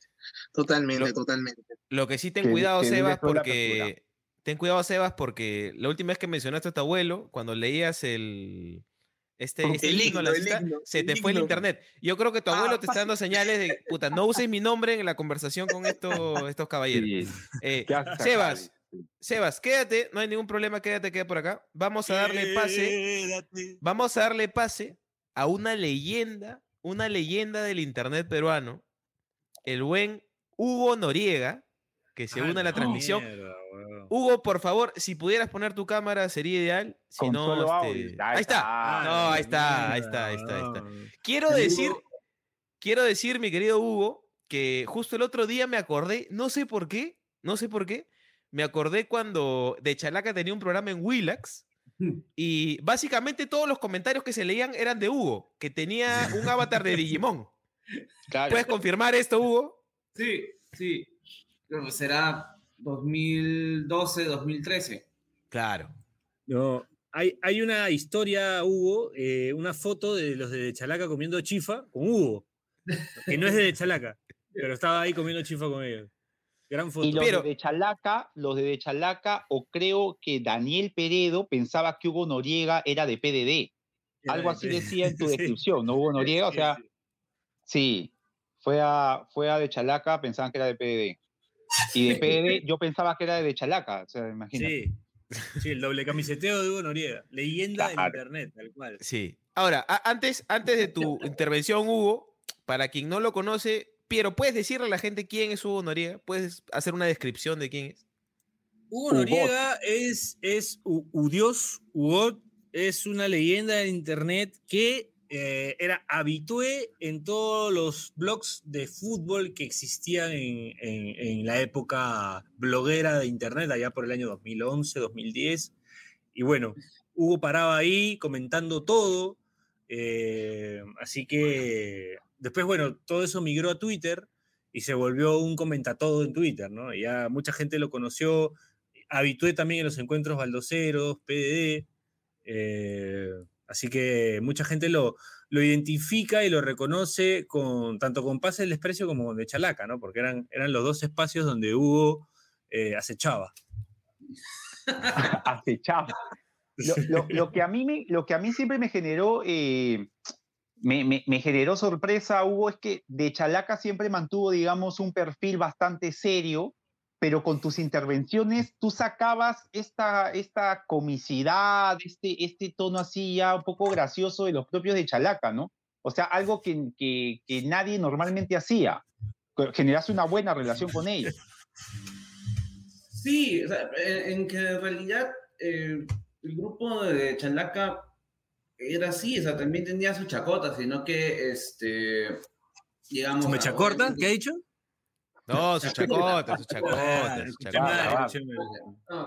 Totalmente, totalmente. Lo que sí ten cuidado, Sebas, porque. Ten cuidado, Sebas, porque la última vez que mencionaste a tu abuelo, cuando leías el. Este, este se te fue el internet. Yo creo que tu abuelo te está [laughs] dando señales de, puta, no uses mi nombre en la conversación con estos, [laughs] estos caballeros. Eh, Sebas, Sebas, quédate, no hay ningún problema, quédate, quédate por acá. Vamos a darle pase. Vamos a darle pase a una leyenda, una leyenda del internet peruano, el buen Hugo Noriega, que se une a la transmisión. Hugo, por favor, si pudieras poner tu cámara sería ideal. Si no, este, ahí, está. No, ahí está, ahí está, ahí está, ahí está. Quiero decir, quiero decir, mi querido Hugo, que justo el otro día me acordé, no sé por qué, no sé por qué, me acordé cuando de Chalaca tenía un programa en Willax [laughs] y básicamente todos los comentarios que se leían eran de Hugo, que tenía un avatar de [laughs] Digimon. ¿Puedes confirmar esto, Hugo? Sí, sí. Será 2012, 2013. Claro. No, hay, hay una historia, Hugo, eh, una foto de los de Chalaca comiendo chifa con Hugo, que no es de Chalaca, pero estaba ahí comiendo chifa con ellos. Gran foto. Y los de Chalaca, los de Chalaca, o creo que Daniel Peredo pensaba que Hugo Noriega era de PDD. Algo así decía en tu [laughs] descripción, ¿no? Hugo Noriega, o sea, sí, fue a, fue a de Chalaca, pensaban que era de PDD. Y de PDD yo pensaba que era de Chalaca, o sea, imagínate. Sí, sí el doble camiseteo de Hugo Noriega, leyenda en internet, tal cual. Sí. Ahora, antes, antes de tu [laughs] intervención, Hugo, para quien no lo conoce, Piero, ¿puedes decirle a la gente quién es Hugo Noriega? ¿Puedes hacer una descripción de quién es? Hugo Noriega es, es Udios, Hugo es una leyenda de internet que eh, era habitué en todos los blogs de fútbol que existían en, la época bloguera de internet, allá por el año 2011, 2010. Y bueno, Hugo paraba ahí comentando todo. Eh, así que después, bueno, todo eso migró a Twitter y se volvió un comentatodo en Twitter, ¿no? Ya mucha gente lo conoció. Habitué también en los encuentros baldoseros, PDD. Así que mucha gente lo, lo identifica y lo reconoce con, tanto con Pase del Desprecio como con De Chalaca, ¿no? Porque eran, eran los dos espacios donde Hugo eh, acechaba. [laughs] acechaba. Lo, que a mí me, lo que a mí siempre me generó, eh, me, me, generó sorpresa, Hugo, es que De Chalaca siempre mantuvo, digamos, un perfil bastante serio pero con tus intervenciones tú sacabas esta, esta comicidad, este, este tono así ya un poco gracioso de los propios de Chalaca, ¿no? O sea, algo que, que, nadie normalmente hacía. Generaste una buena relación con ellos. Sí, en que en realidad eh, el grupo de Chalaca era así, o sea, también tenía su chacota, sino que, este, digamos... ¿Su mecha corta? ¿Qué ha dicho? No, su [laughs] chacota, su chacota. su Escuché chacota.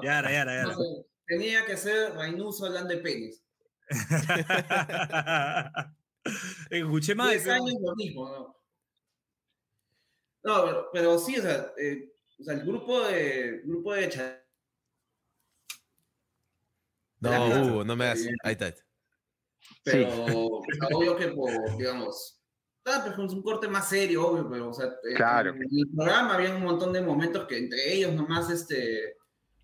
Yara, yara, yara. tenía que ser Rainuso hablando de penis. [laughs] Escuché mal. 10 pero- años lo mismo, ¿no? No, pero, pero sí, o sea, eh, o sea, el grupo de, grupo de No. Hugo, no me hagas. Ahí está. Pero obvio que por, digamos, ah, pues, es un corte más serio, obvio, pero o sea, eh, Claro. en el programa había un montón de momentos que entre ellos nomás este,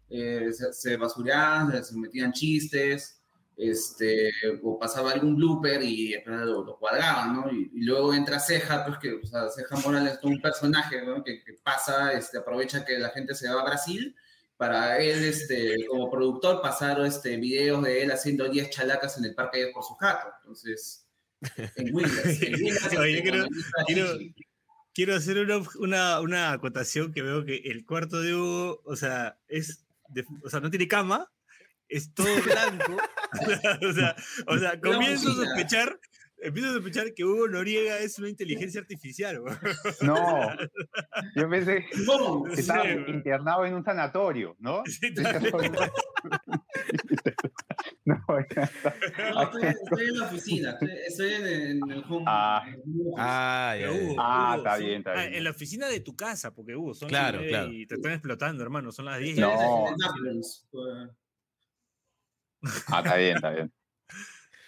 eh, se, se basureaban, se, metían chistes, este, o pasaba algún blooper y lo, lo cuadraban, ¿no? Y, y luego entra Ceja, pues que, o sea, Ceja Morales es todo un personaje, ¿no? Que, que pasa, este, aprovecha que la gente se va a Brasil para él, este, como productor, pasar este, videos de él haciendo 10 chalacas en el parque por su gato. Entonces, [laughs] en Windows. En Windows, Oye, quiero- hacer una, una, una acotación que veo que el cuarto de Hugo, o sea, es de- o sea, no tiene cama, es todo blanco. [laughs] o sea, o sea, comienzo a sospechar, empiezo a sospechar que Hugo Noriega es una inteligencia artificial. No, [laughs] yo pensé ¡Bum! que estaba Sí, internado en un sanatorio, ¿no? Sí. [laughs] No. No, estoy, estoy en la oficina, estoy, estoy en, en el home. Ah. en el home office. Ah, ya, Hugo. Ah, Hugo, está son- bien, está ah, bien. En la oficina de tu casa, porque Hugo, son Claro, claro. y te están explotando, hermano, son las 10. No. Pues. Ah, está bien, está bien.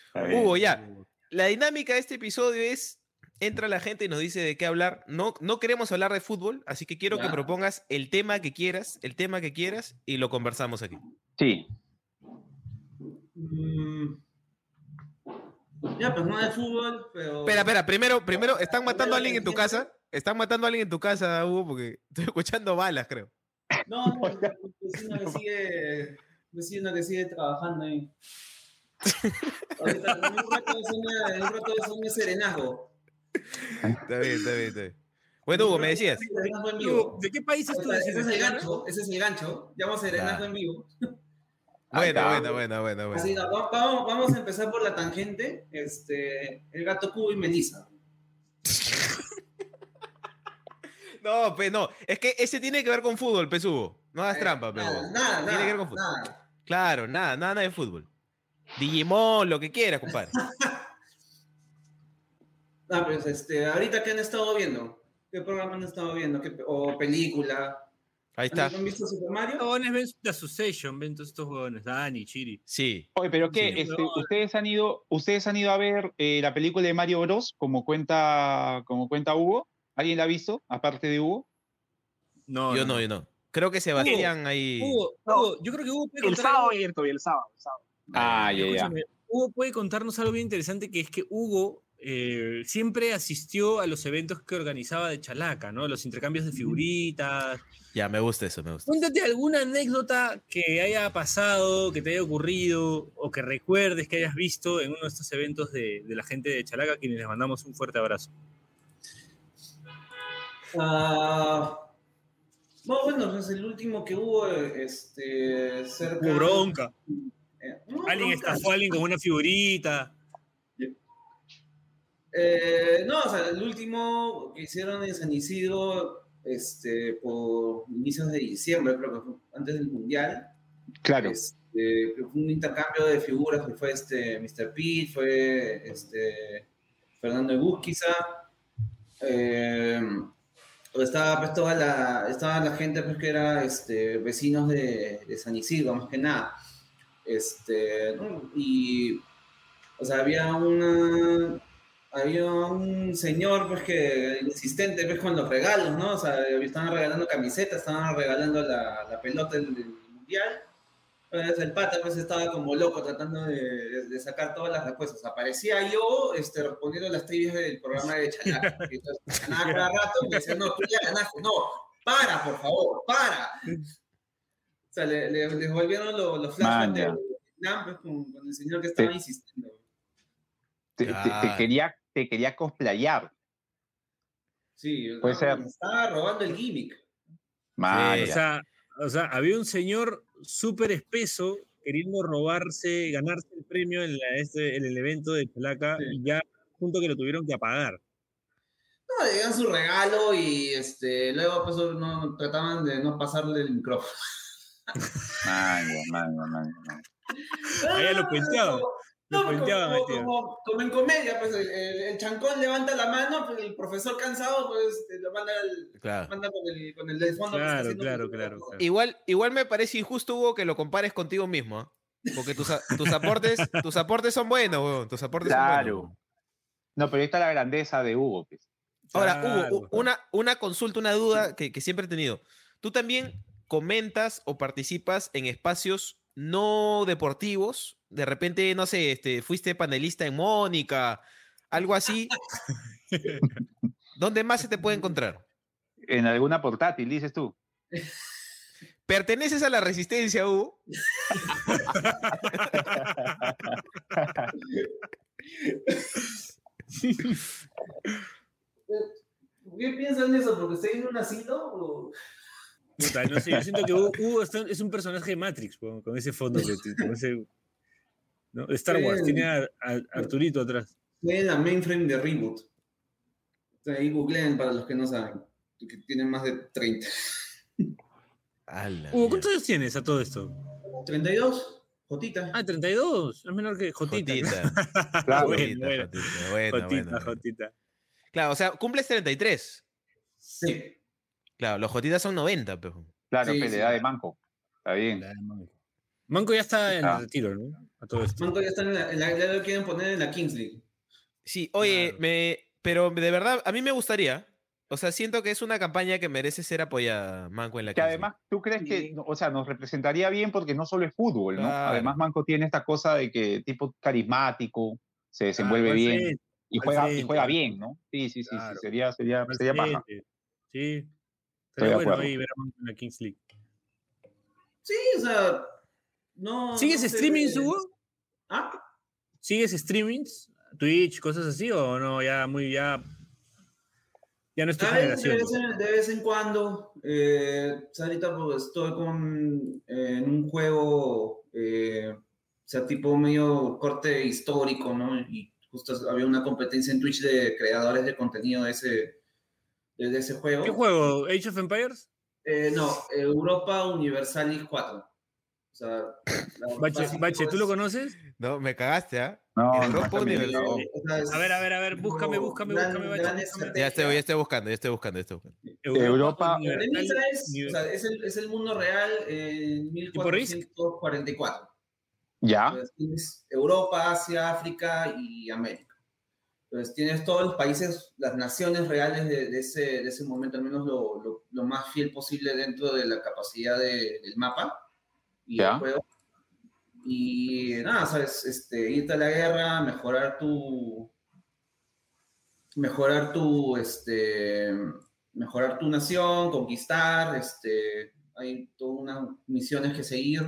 Está bien. Hugo, ya. La dinámica de este episodio es. Entra la gente y nos dice de qué hablar. No, no queremos hablar de fútbol, así que quiero que propongas el tema que quieras, el tema que quieras, y lo conversamos aquí. Sí, Mm. Ya, pues no de fútbol, pero. Espera, espera, primero, primero, ¿están matando a alguien en tu casa? ¿Están matando a alguien en tu casa, Hugo? Porque estoy escuchando balas, creo. No, no, vecino que sigue, vecino que sigue trabajando ahí. Ahorita, en un rato suena, en un rato serenazgo. Está bien, está bien, está bien. Bueno, Hugo, me decías. Hugo. ¿De qué país es tu Ese es el gancho, ese es el gancho. Llamo serenazgo en vivo. [laughs] Ahí Buena, está. buena, buena, buena, buena. Así, no, va- vamos, vamos a empezar por la tangente. Este, el gato cubo y Melissa. [laughs] No, pues no. Es que ese tiene que ver con fútbol, Hugo. No hagas trampa, pues. Nada, nada, Tiene que ver con fútbol. nada. Claro, nada, nada, nada de fútbol. Digimon, lo que quieras, compadre. [laughs] Ah, pues este, ahorita qué han estado viendo? ¿Qué programa han estado viendo? ¿Qué, o película? Ahí está. ¿Han visto Super Mario? Ven The Association, ven todos estos huevones, Dani, Chiri. Sí. Oye, pero qué, Sí. Este, ustedes han ido, ustedes han ido a ver eh, la película de Mario Bros, como cuenta, como cuenta Hugo. ¿Alguien la ha visto, aparte de Hugo? No, Yo no, yo no. Creo que Sebastián ahí. Hugo, Hugo, yo creo que Hugo puede El sábado todavía, el sábado. el sábado. Ah, ya, ya. Escúchame, Hugo puede contarnos algo bien interesante que es que Hugo eh, siempre asistió a los eventos que organizaba de Chalaca, ¿no? Los intercambios de figuritas. Ya, me gusta eso, me gusta. Cuéntate alguna anécdota que haya pasado, que te haya ocurrido o que recuerdes que hayas visto en uno de estos eventos de, de la gente de Chalaca, a quienes les mandamos un fuerte abrazo. Ah, no, bueno, pues el último que hubo, eh, este, cerca... Bronca. Eh, Alguien estafó a alguien con una figurita. Eh, no, o sea, el último que hicieron en San Isidro, este, por inicios de diciembre, creo que fue antes del Mundial. Claro. Este, fue un intercambio de figuras que fue este Mr. Pete, fue este Fernando Egusquiza, eh, estaba pues toda la, estaba la gente pues que era este, vecinos de, de San Isidro, más que nada. Este, ¿no? Y, o sea, había una, había un señor pues que insistente pues con los regalos, ¿no? O sea, estaban regalando camisetas, estaban regalando la, la pelota del, del mundial. Entonces el pata pues estaba como loco tratando de, sacar todas las respuestas. Aparecía yo este, respondiendo las trivias del programa de Chalaca. [laughs] Entonces, ganaba cada rato y me decía, no, tú ya ganaste. No, para, por favor, para. O sea, le, le- les volvieron los, los flashbacks de. Vietnam pues, con, con el señor que estaba Sí. insistiendo. Te, te- te Claro. quería, te quería cosplayar. Sí, Puede no, ser. estaba robando el gimmick. Sí. O sea, o sea, había un señor súper espeso queriendo robarse, ganarse el premio en, la, este, en el evento de Chalaca y ya punto que lo tuvieron que apagar. No, le dieron su regalo y este, luego pues, no, trataban de no pasarle el micrófono. Manga, manga, manga. Ahí lo penteaban. No, como, como, como, en comedia, pues el, el, chancón levanta la mano, pues el profesor cansado, pues lo manda, el, claro. manda con, el, con el fondo. Claro, claro, claro, claro, Igual, igual me parece injusto, Hugo, que lo compares contigo mismo. ¿eh? Porque tus, tus, aportes, tus aportes son buenos, weón. Tus aportes claro. son buenos. No, pero ahí está la grandeza de Hugo. Pues. Ahora, Hugo, una, una consulta, una duda que, que siempre he tenido. ¿Tú también comentas o participas en espacios no deportivos? De repente, no sé, este, fuiste panelista en Mónica, algo así. [laughs] ¿Dónde más se te puede encontrar? En alguna portátil, dices tú. [laughs] ¿Perteneces a la resistencia, Hugo? ¿Qué piensan de eso? ¿Porque estoy en un asilo? O... Puta, no sé, yo siento que Hugo es un personaje de Matrix, con, con ese fondo, con ese, ¿no? Star Wars, tiene a, a, Arturito atrás. Tiene la mainframe de Reboot. Ahí googleen para los que no saben, que tienen más de 30. Hugo, ¿cuántos años tienes a todo esto? 32. Jotita. Ah, 32. Es menor que Jotita. Jotita. [laughs] claro, bueno, Jotita, bueno. bueno, Jotita, bueno. Jotita. Claro, o sea, cumples 33. Sí. Claro, los Jotitas son 90, pero. Claro, Sí, pues, sí. la edad de Manco. Está bien. Manco ya está en Ah. el retiro, ¿no? A todo esto. Manco ya, está en la, en la- ya lo quieren poner en la Kings League. Sí, oye, Claro. me, pero de verdad, a mí me gustaría. O sea, siento que es una campaña que merece ser apoyada, Manco, en la Que Kings League. además, ¿tú crees que, Sí. o sea, nos representaría bien porque no solo es fútbol, ¿no? Claro. Además, Manco tiene esta cosa de que tipo carismático, se desenvuelve al bien y juega, y juega bien, ¿no? Sí, sí, sí, sí, Claro. sería, sería, sería paja. frente. Estoy de bueno ahí ver a Manco en la Kings League. Sí, o sea. No. ¿Sigues no sé- streamings, Hugo? ¿Ah? ¿Sigues streamings? Twitch, cosas así, o no? Ya muy, ya. Ya no es tu A veces, de, generación. vez en, de vez en cuando, eh, ahorita pues, estoy con, eh, en un juego, eh, o sea, tipo medio corte histórico, ¿no? Y justo había una competencia en Twitch de creadores de contenido de ese, de, de ese juego. ¿Qué juego? ¿Age of Empires? Eh, no, Europa Universalis 4. O sea, Bache, Bache, ¿tú es- lo conoces? No, me cagaste, ¿ah? No, En Europa no, Universal. no. A ver, a ver, a ver, búscame, búscame, gran- búscame, gran estrategia. Ya estoy, ya estoy buscando, ya estoy buscando, ya estoy buscando. Europa- premisa es, o sea, es, el, es el mundo real en ¿Tipo Risk? 1444. Ya, Entonces, Europa, Asia, África y América. Entonces tienes todos los países, las naciones reales de, de ese, de ese momento, al menos lo, lo- lo más fiel posible dentro de la capacidad de- del mapa y del juego. Y nada, sabes, este, irte a la guerra, mejorar tu. Mejorar tu. Este, mejorar tu nación, conquistar. Este, hay todas unas misiones que seguir.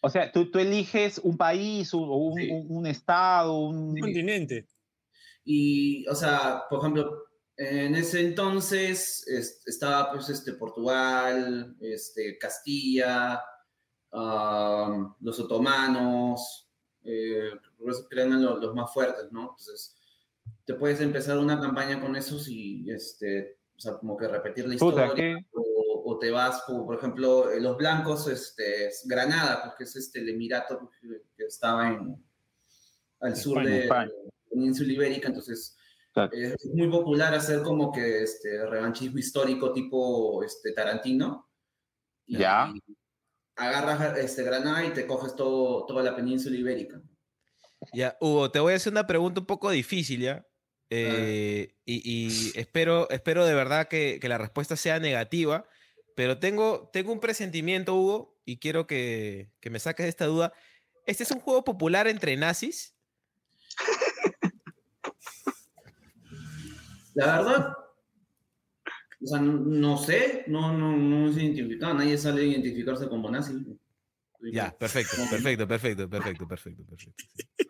o sea, tú, tú eliges un país o un, Sí. un- un estado, un... Un continente. Y, o sea, por ejemplo, en ese entonces es- estaba pues este Portugal, este Castilla, los otomanos, eh, que eran los, los más fuertes, ¿no? Entonces, te puedes empezar una campaña con esos y, este, o sea, como que repetir la Puta, historia. ¿qué? O, o te vas, por, por ejemplo, eh, los blancos, este, es Granada, porque es este, el emirato que, estaba en, al sur España, de España. La península ibérica, entonces Claro. es muy popular hacer como que este revanchismo histórico tipo este Tarantino. Y Ya. Agarras este Granada y te coges todo, toda la península ibérica. Ya, Hugo, te voy a hacer una pregunta un poco difícil, ¿ya? Eh, y, y espero, espero de verdad que, que la respuesta sea negativa, pero tengo, tengo un presentimiento, Hugo, y quiero que, que me saques de esta duda. ¿Este es un juego popular entre nazis? [laughs] La verdad, o sea, no, no sé, no, no, no es identificado, nadie sale a identificarse como nazi. Ya, perfecto, perfecto, perfecto, perfecto, perfecto, perfecto.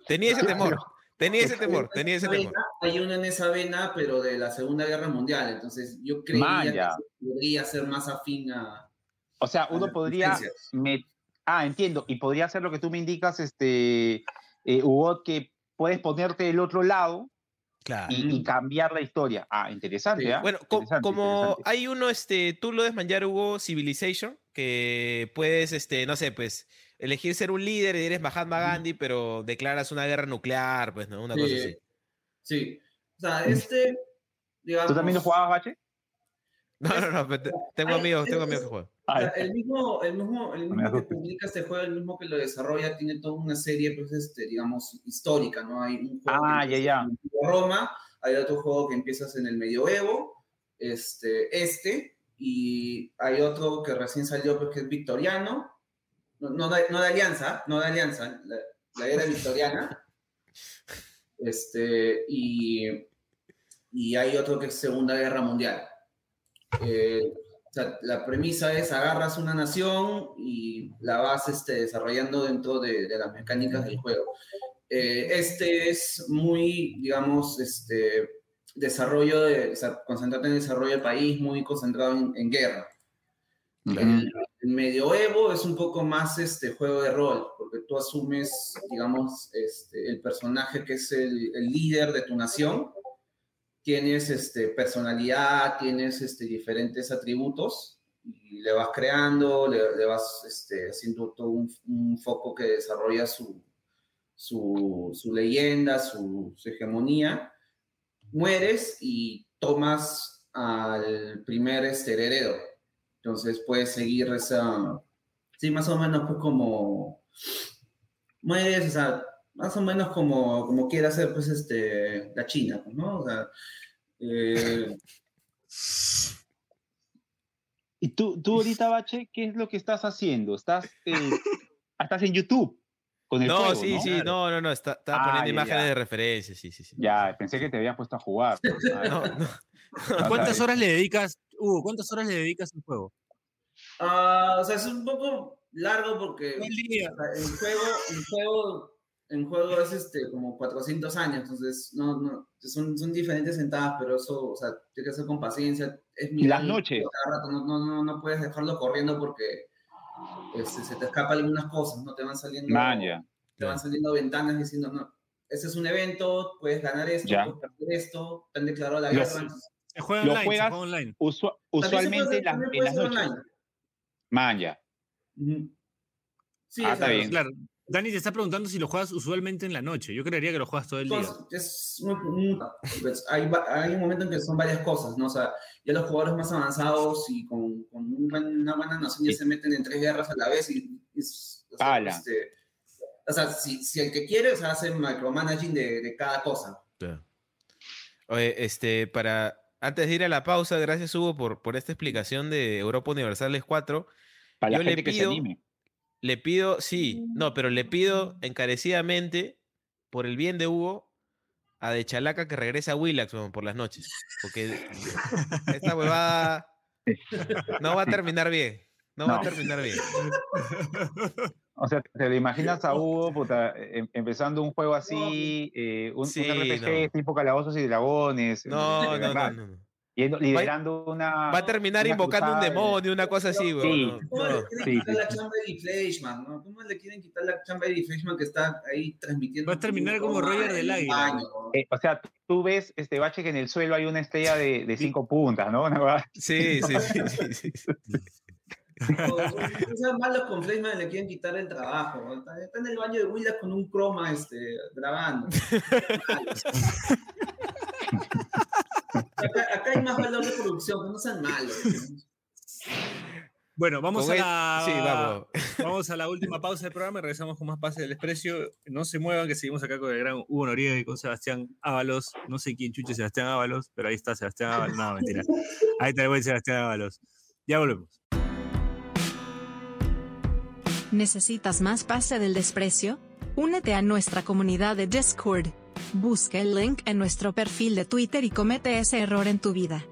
Tenía ese [laughs] temor, tenía ese temor, tenía ese temor. Hay uno en esa vena, pero de la Segunda Guerra Mundial, entonces yo creía Maya. que podría ser más afín a... O sea, uno podría met- Ah, entiendo. Y podría ser lo que tú me indicas, este, eh, Hugo, que puedes ponerte del otro lado y, cambiar la historia. Ah, interesante. ¿ah? Bueno, como hay uno, este, tú lo desmayar, Hugo, Civilization, que puedes, este, no sé, pues, elegir ser un líder y eres Mahatma Gandhi, pero declaras una guerra nuclear, pues, ¿no? Una cosa así. Sí. O sea, este, digamos... ¿Tú también lo jugabas, Bache? No, no, no, tengo amigos, tengo amigos que juegan. El mismo, el mismo, el mismo que publica este juego, el mismo que lo desarrolla, tiene toda una serie, pues, este, digamos, histórica, ¿no? Hay un juego ah, ya, ya. en Roma, hay otro juego que empiezas en el medioevo, este, este, y hay otro que recién salió, pues, que es victoriano, no, no, de, no de alianza, no de alianza, la, la era victoriana, [laughs] este, y, y hay otro que es Segunda Guerra Mundial. Eh, la premisa es agarras una nación y la vas este, desarrollando dentro de, las mecánicas del juego. Eh, este es muy, digamos, este, desarrollo de, o sea, concentrado en el desarrollo del país, muy concentrado en, guerra. el, medioevo es un poco más este juego de rol, porque tú asumes, digamos, este, el personaje que es el, el líder de tu nación tienes este, personalidad, tienes este, diferentes atributos y le vas creando, le, vas este, haciendo todo un, foco que desarrolla su, su, su leyenda, su, hegemonía. Mueres y tomas al primer este, heredero. Entonces puedes seguir esa... Sí, más o menos pues como... Mueres, o sea, más o menos como, como quiere hacer pues este, la China, pues, ¿no? O sea, eh, y tú, tú ahorita, Bache, ¿qué es lo que estás haciendo? ¿Estás, eh, [laughs] estás en YouTube? Con el no, sí, sí, no, no, no, está, estaba ah, poniendo imágenes de referencia, sí, sí, sí. Ya, pensé que te habías puesto a jugar. [laughs] ¿Cuántas horas le dedicas, Hugo, cuántas horas le dedicas al juego? Uh, o sea, es un poco largo porque el juego, el juego en juego es este, como 400 años, entonces no, no, son, son diferentes sentadas, pero eso, o sea, tiene que ser con paciencia. Es mi las noches. no, no, no, puedes dejarlo corriendo porque este, se te escapan algunas cosas, no te van saliendo, te van saliendo ventanas diciendo, no, ese es un evento, puedes ganar esto, puedes perder esto, te han declarado la guerra. Se juega online, se juega online. usualmente en, las noches. Man, ya. Sí, ah, está bien. Claro, Dani te está preguntando si lo juegas usualmente en la noche. Yo creería que lo juegas todo el día. Es pues, hay, un momento en que son varias cosas, ¿no? O sea, ya los jugadores más avanzados y con, una buena noción ya se meten en tres guerras a la vez y... o, sea, este, o sea, si, el que quiere, o sea, hace micromanaging de, de cada cosa. Oye, este, para... Antes de ir a la pausa, gracias Hugo por, por esta explicación de Europa Universales 4. Para la gente que se anime le pido, sí, no, pero le pido encarecidamente, por el bien de Hugo, a De Chalaca que regrese a Willax por las noches. Porque esta huevada no va a terminar bien. No, va a terminar bien. O sea, ¿te lo imaginas a Hugo puta, em, empezando un juego así, eh, un, RPG tipo Calabozos y Dragones? No, no, no, no, liderando una. Va a terminar invocando un demonio, una cosa así, güey. Sí, ¿Cómo le quieren quitar la chamba de Fleischman? ¿no? ¿Cómo le quieren quitar la chamba de Fleischman que está ahí transmitiendo? Va a terminar como Roger del Águila. Eh, o sea, tú ves este bache que en el suelo hay una estrella de, de cinco puntas, ¿no? [laughs] Sí, sí, sí. sí, sí. Esos malos con Fleischman le quieren quitar el trabajo. Está, en el baño de Willas con un croma este, grabando. [laughs] Acá, hay más valor de producción, no sean malos. Bueno, vamos a, la, [laughs] vamos. a la última pausa del programa y regresamos con más Pase del Desprecio. No se muevan, que seguimos acá con el gran Hugo Noriega y con Sebastián Ábalos. No sé quién chuche Sebastián Ábalos, pero ahí está Sebastián Ábalos. No, mentira. Ahí está el buen Sebastián Ábalos. Ya volvemos. ¿Necesitas más Pase del Desprecio? Únete a nuestra comunidad de Discord Busca el link en nuestro perfil de Twitter y comete ese error en tu vida.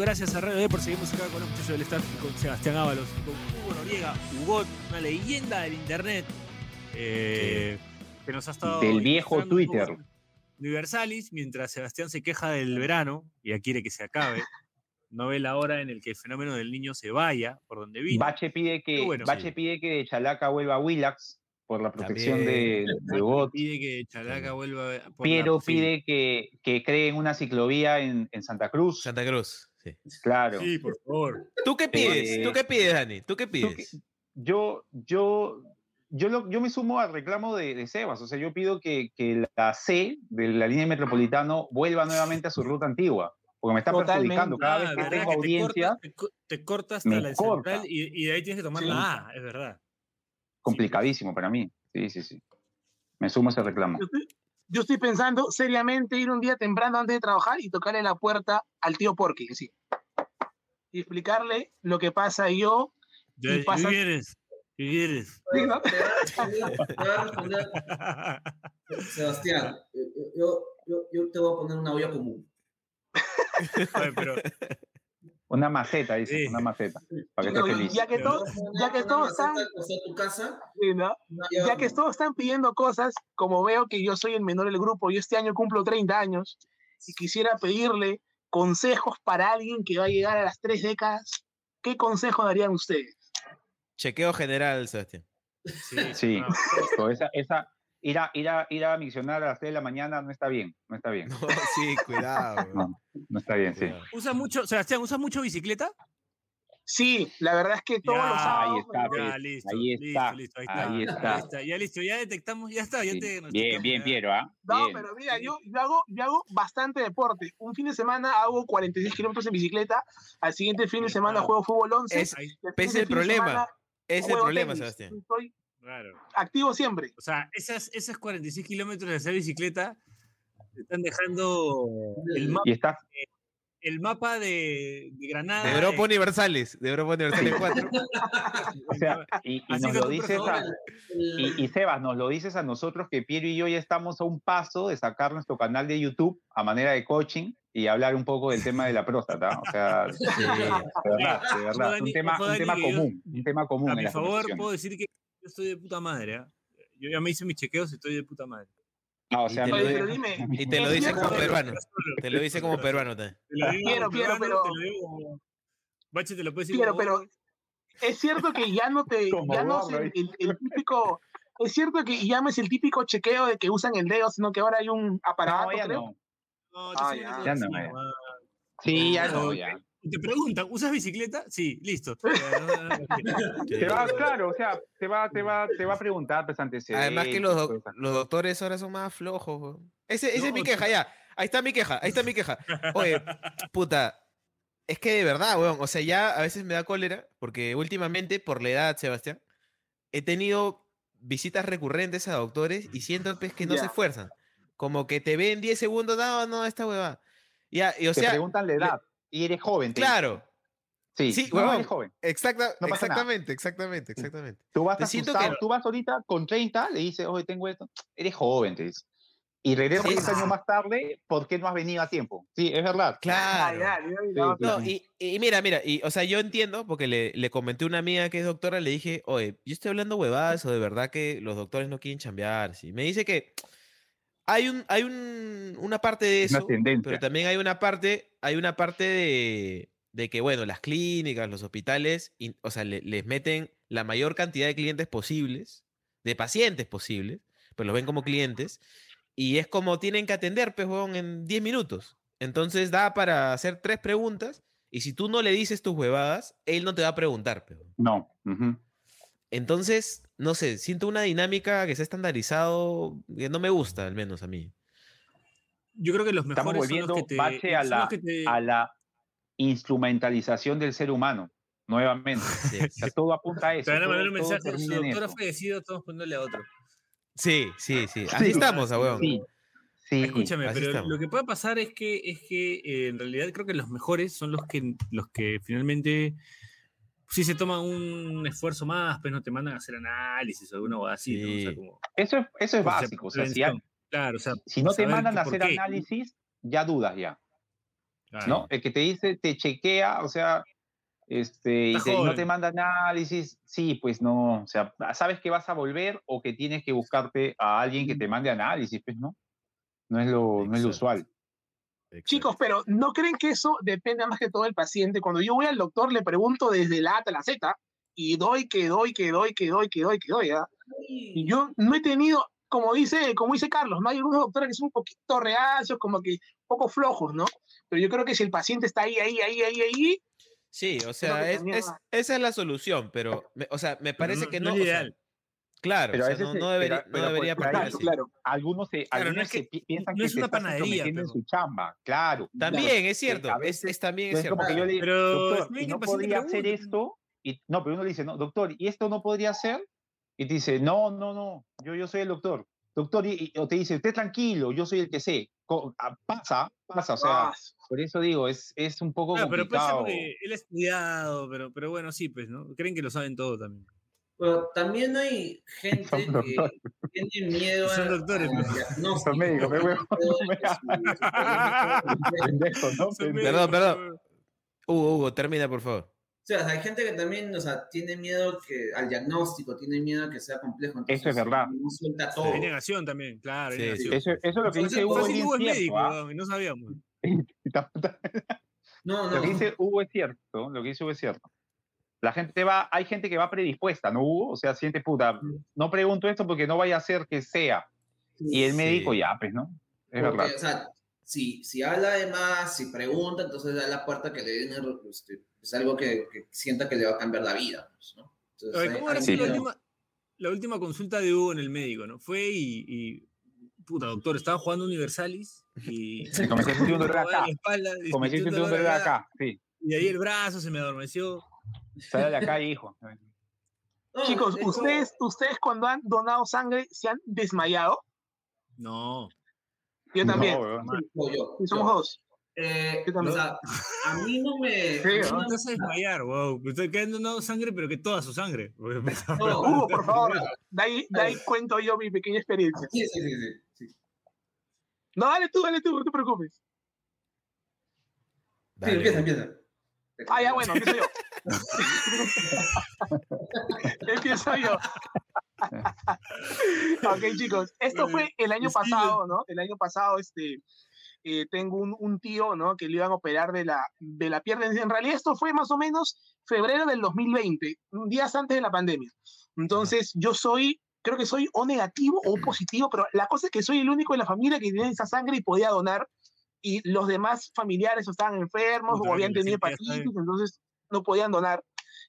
Gracias a Radio D por seguirnos acá con los muchachos del staff y con Sebastián Ábalos, con Hugo Noriega, Hugo, una leyenda del internet. Eh, que nos ha estado. Del viejo Twitter. Universalis, mientras Sebastián se queja del verano y ya quiere que se acabe. No ve la hora en el que el fenómeno del niño se vaya por donde vino. Bache pide que, bueno, Bache sí. pide que de Chalaca vuelva a Willax por la protección de, También. de Bot. Pide que Chalaca vuelva a- por Piero la- sí. pide que, que creen una ciclovía en, en Santa Cruz. Santa Cruz. Sí. Claro. Sí, por favor. ¿Tú qué pides? Eh, ¿Tú qué pides, Dani? ¿Tú qué ¿Tú qué- pides? yo, yo, yo, lo- yo me sumo al reclamo de, de Sebas. O sea, yo pido que, que la C de la línea metropolitano vuelva nuevamente a su ruta antigua. Porque me está Totalmente. perjudicando. Cada Ah, vez tengo Que te audiencia, cortas- te, co- te corta hasta me la corta. central y, y de ahí tienes que tomar Sí. la A, es verdad. complicadísimo para mí. Sí, sí, sí. Me sumo a ese reclamo. Yo estoy, pensando seriamente ir un día temprano antes de trabajar y tocarle la puerta al tío Porky, sí. Y explicarle lo que pasa yo. ¿Qué pasa- quieres? ¿Qué quieres? Sí, ¿no? [laughs] Sebastián, yo, yo, yo, yo te voy a poner una olla común. Oye, pero Una maceta, dice, Sí. una maceta. Para que No, feliz. ya que, Pero- todo- ya que todos están, ya que todos están pidiendo cosas, como veo que yo soy el menor del grupo, yo este año cumplo 30 años y quisiera pedirle consejos para alguien que va a llegar a las tres décadas, ¿qué consejo darían ustedes? Chequeo general, Sebastián. sí, Sí. no. Pero esa, esa, ir, a, ir, a, ir a misionar a las 3 de la mañana no está bien. No está bien. [laughs] No, sí, cuidado. No, no está bien, sí. ¿Usa mucho, Sebastián, ¿usas mucho bicicleta? Sí, la verdad es que todos Ya, los ahí sábados... está. Ya, pues, listo. ahí listo, está, listo, ahí está. ahí ahí está. está, Ya listo, ya detectamos, ya está, ya Sí. te Bien, bien. Piero, ¿ah? No, Bien. pero mira, yo, yo, hago, yo hago bastante deporte. Un fin de semana hago 46 kilómetros en bicicleta, al siguiente fin de semana juego fútbol 11. Es, Ahí, ese es el problema. semana ese es el problema, tenis. Sebastián. Estoy claro. activo siempre. O sea, esas, esas 46 kilómetros de hacer bicicleta te están dejando el, ma- Y estás, el mapa de, de Granada. De Europa eh, Universales. De Europa Universales 4. [laughs] o sea, y, y nos lo dices a, y, y Sebas, nos lo dices a nosotros que Piero y yo ya estamos a un paso de sacar nuestro canal de YouTube a manera de coaching y hablar un poco del tema de la próstata. O sea, de verdad, de verdad. Dani, un tema, un tema común, un tema común a mi favor, puedo decir que yo estoy de puta madre. ¿ah? Yo ya me hice mis chequeos y estoy de puta madre. Ah, o Y sea, te no lo dime, [laughs] Y te lo dice como peruano. Te lo dice como peruano también. Te lo digo Piero, como Piero, peruano, pero- Te lo digo como... Bache, te lo puedes decir Piero, como pero es cierto que ya no te, Como ya no el, el- el típico, es cierto que ya no es el típico chequeo de que usan el dedo, sino que ahora hay un aparato, No, ya creo. no. No, Ah, te ya. Ya no, ya. Sí, ya no, ya. Te preguntan, ¿usas bicicleta? Sí, listo. [laughs] Te va, claro, o sea, te va, te va, te va a preguntar pues antecedentes. Además que los, doc- los doctores ahora son más flojos. weón. Ese, esa es mi queja, ya. Ahí está mi queja, ahí está mi queja. Oye, [laughs] puta, es que de verdad, weón, o sea, ya a veces me da cólera, porque últimamente, por la edad, Sebastián, he tenido visitas recurrentes a doctores y siento pues, que no se esfuerzan. Como que te ven 10 segundos, no, no, esta huevada. Ya, y o te sea, preguntan la edad y eres joven. te dicen. claro, Sí, Sí, no, huevón. eres joven. exacta, No pasa nada. exactamente, exactamente, exactamente. Tú vas Te siento asustado, que- tú vas ahorita con 30, le dices, oye, tengo esto. Eres joven, te dice. Y regresas Sí, 10 sí. años más tarde, ¿por qué no has venido a tiempo? Sí, es verdad. Claro. Ya, ya, ya, Sí, No, y mira, mira, y, o sea, yo entiendo, porque le, le comenté a una amiga que es doctora, le dije, oye, yo estoy hablando huevadas o de verdad que los doctores no quieren chambear. Sí. Me dice que hay, un, hay un, una parte de eso, pero también hay una parte, hay una parte de, de que, bueno, las clínicas, los hospitales, in- o sea, le- les meten la mayor cantidad de clientes posibles, de pacientes posibles, pues los ven como clientes, y es como tienen que atender, pues, huevón, en 10 minutos. Entonces da para hacer tres preguntas, y si tú no le dices tus huevadas, él no te va a preguntar, pues. No. Entonces, no sé, siento una dinámica que se ha estandarizado que no me gusta, al menos a mí. Yo creo que los Estamos mejores son los volviendo que te... a son la, los que te- a la instrumentalización del ser humano, nuevamente. [laughs] Sí, O sea, todo apunta a eso. Te van a mandar un mensaje, su doctor ha fallecido, estamos poniéndole a otro. sí, sí. sí. Así estamos. Sí, sí. Escúchame, así pero estamos. lo que puede pasar es que, es que eh, en realidad creo que los mejores son los que, los que finalmente sí se toman un esfuerzo más, pero no te mandan a hacer análisis o alguna cosa así, ¿no? O sea, Sí. como, Eso es, eso es por básico. O sea, si. Claro, o sea, si no te mandan a hacer qué. análisis, ya dudas ya. ¿no? El que te dice, te chequea, o sea, este, y, no te manda análisis, sí, pues no, o sea, sabes que vas a volver o que tienes que buscarte a alguien que te mande análisis, pues no, no es lo, no es lo usual. Chicos, pero ¿no creen que eso depende más que todo del paciente? Cuando yo voy al doctor le pregunto desde la A hasta la Z y doy, que doy, que doy, que doy, que doy, que doy, ¿ah? Y yo no he tenido, como dice, como dice Carlos, ¿no? Hay algunos doctores que son un poquito reacios, como que un poco flojos, ¿no? Pero yo creo que si el paciente está ahí, ahí, ahí, ahí, ahí, Sí, o sea, es, esa es la solución, pero, o sea, me parece que no. es ideal. Claro, pero o sea, no, debería, no debería claro, claro, Algunos, se, algunos se piensan que es una panadería pero... en su chamba, claro. También, es cierto, es, es, también es cierto. Como que yo le, pero doctor, ¿y no podría hacer esto? Y, no, pero uno le dice, no, doctor, ¿y esto no podría ser? Y te dice, no, no, no, yo, yo soy el doctor. Doctor, y, o te dice, esté tranquilo, yo soy el que sé. Ah, pasa, pasa, o sea, por eso digo, es, es un poco complicado. Pero él ha estudiado, pero, pero bueno, sí, pues, ¿no? Creen que lo saben todo también. Pero también hay gente que tiene miedo Son doctores, no, son médicos, Perdón, perdón. Hugo, Hugo, termina, por favor. O sea, hay gente que también, o sea, tiene miedo que, al diagnóstico, tiene miedo a que sea complejo. Entonces, eso es verdad. No suelta todo. Hay negación también, claro. Sí, Eso, eso, es lo que dice Hugo. Hugo es médico, ¿ah? y no sabíamos. [laughs] no, no. Lo que dice Hugo es cierto, lo que dice Hugo es cierto. La gente va, hay gente que va predispuesta, ¿no, Hugo? O sea, siente puta, no pregunto esto porque no vaya a ser que sea. Y el médico ya, pues, ¿no? Es verdad. O sea, si, si habla de más, si pregunta, entonces da la puerta que le den este, es algo que, sienta que le va a cambiar la vida. Pues, ¿no? ¿Cómo era la, última, la, última, consulta de Hugo en el médico? ¿no? Fue y, puta, doctor, estaba jugando Universalis y. [laughs] Sí, comencé a sentir un [laughs] dolor acá. Comencé a sentir un dolor acá, sí. Y ahí el brazo se me adormeció. Sale de acá, hijo. [laughs] Chicos, ¿ustedes, ¿ustedes cuando han donado sangre se han desmayado? No. Yo también. sí, somos dos. Eh, o sea, a mí no me. Sí, no me vas a desmayar, wow. Estoy quedando no sangre, pero que toda su sangre. [laughs] No, Hugo, por favor, de ahí, de ahí cuento yo mi pequeña experiencia. Sí, sí, sí, sí, No, dale tú, dale tú, no te preocupes. Dale. Sí, empieza, empieza. Ah, ya, bueno, empiezo yo. [laughs] empiezo yo. [laughs] ok, chicos, esto fue el año pasado, ¿no? El año pasado, este eh, tengo un, un, tío, ¿no? Que le iban a operar de la, de la pierna. En realidad esto fue más o menos febrero del 2020, días antes de la pandemia. Entonces yo soy, creo que soy o negativo o positivo, pero la cosa es que soy el único de la familia que tiene esa sangre y podía donar. Y los demás familiares estaban enfermos o habían tenido hepatitis, entonces no podían donar.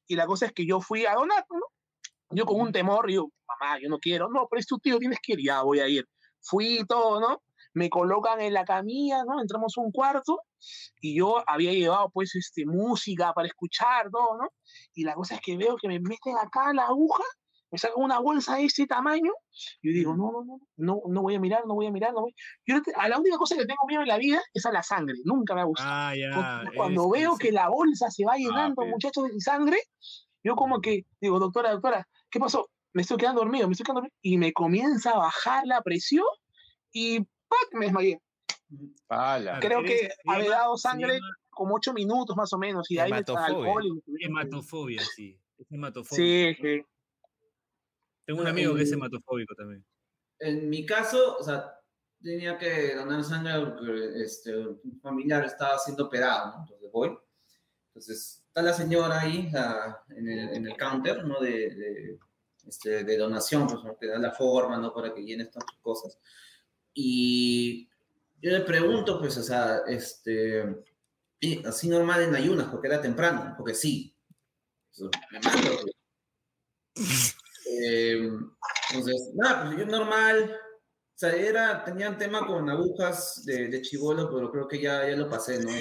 Y la cosa es que yo fui a donar, ¿no? Yo con un temor, yo, mamá, yo no quiero, no, pero es tu tío, tienes que ir, ya voy a ir. Fui y todo, ¿no? me colocan en la camilla, ¿no? Entramos a un cuarto y yo había llevado pues este, música para escuchar, todo, ¿no? Y la cosa es que veo que me meten acá la aguja, me sacan una bolsa de ese tamaño, y yo digo, no, no, no, no, no voy a mirar, no voy a mirar, no voy. Yo a la única cosa que tengo miedo en la vida es a la sangre, nunca me ha gustado. Ah, ya, cuando veo que la bolsa se va ah, llenando, muchachos, de sangre, yo como que digo, doctora, doctora, ¿qué pasó? Me estoy quedando dormido, me estoy quedando dormido. Y me comienza a bajar la presión y me desmayé. Creo que había dado sangre como ocho minutos más o menos y ahí me alcohol. Hematofobia, sí. Sí, sí. Tengo un amigo que es hematofóbico también. En mi caso, o sea, tenía que donar sangre porque este, un familiar estaba siendo operado, ¿no? Entonces voy. Entonces está la señora ahí en, el, en, el, counter, ¿no? De, de, este, de donación, pues, ¿no? que da la forma, ¿no? Para que llene estas cosas. Y yo le pregunto, pues, o sea, este, así normal en ayunas, porque era temprano, porque sí. me mando. Pues. [laughs] Eh, entonces, nada, pues yo normal. O sea, era, tenían tema con agujas de, de chivolo, pero creo que ya, ya lo pasé, ¿no?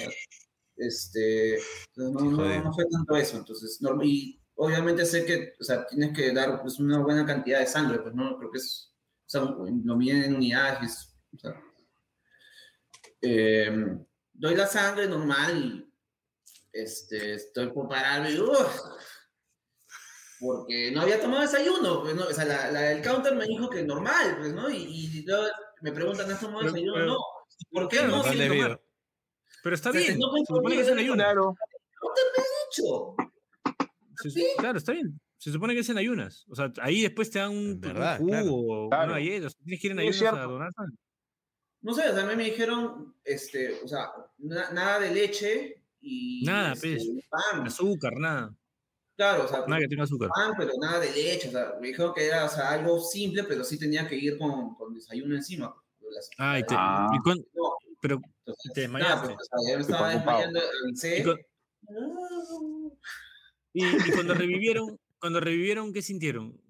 Este, no, no, fue tanto eso. Entonces, y obviamente sé que, o sea, tienes que dar pues, una buena cantidad de sangre, pues no, creo que es sea, lo miden en unidades. O sea, eh, doy la sangre normal y este, estoy por pararme. Porque no había tomado desayuno. Pues, ¿no? O sea, la, la, el counter me dijo que normal, pues, ¿no? Y, y me preguntan, ¿has tomado desayuno? No. ¿Por qué no? Pero está O sea, bien. no Se supone que es en ayunas. Claro. No te lo he dicho. Se su- Claro, está bien. Se supone que es en ayunas. O sea, ahí después te dan un, verdad, un claro. jugo o Claro. una galleta. o sea, tienes que ir en Sí, ayunas a donar sangre. No sé, o sea, a mí me dijeron, este, o sea, na- nada de leche y Nada, este, pues. pan. Azúcar, nada. Claro, o sea, Nada que tenga azúcar. pan, pero nada de leche. O sea, me dijeron que era o sea, algo simple, pero sí tenía que ir con, con desayuno encima. Las- Ay, te, Ah. y No, pero entonces, te nada, desmayaste. pues, o sea, yo me estaba desmayando, avisé. Y, [laughs] y- y cuando revivieron, cuando revivieron, ¿qué sintieron?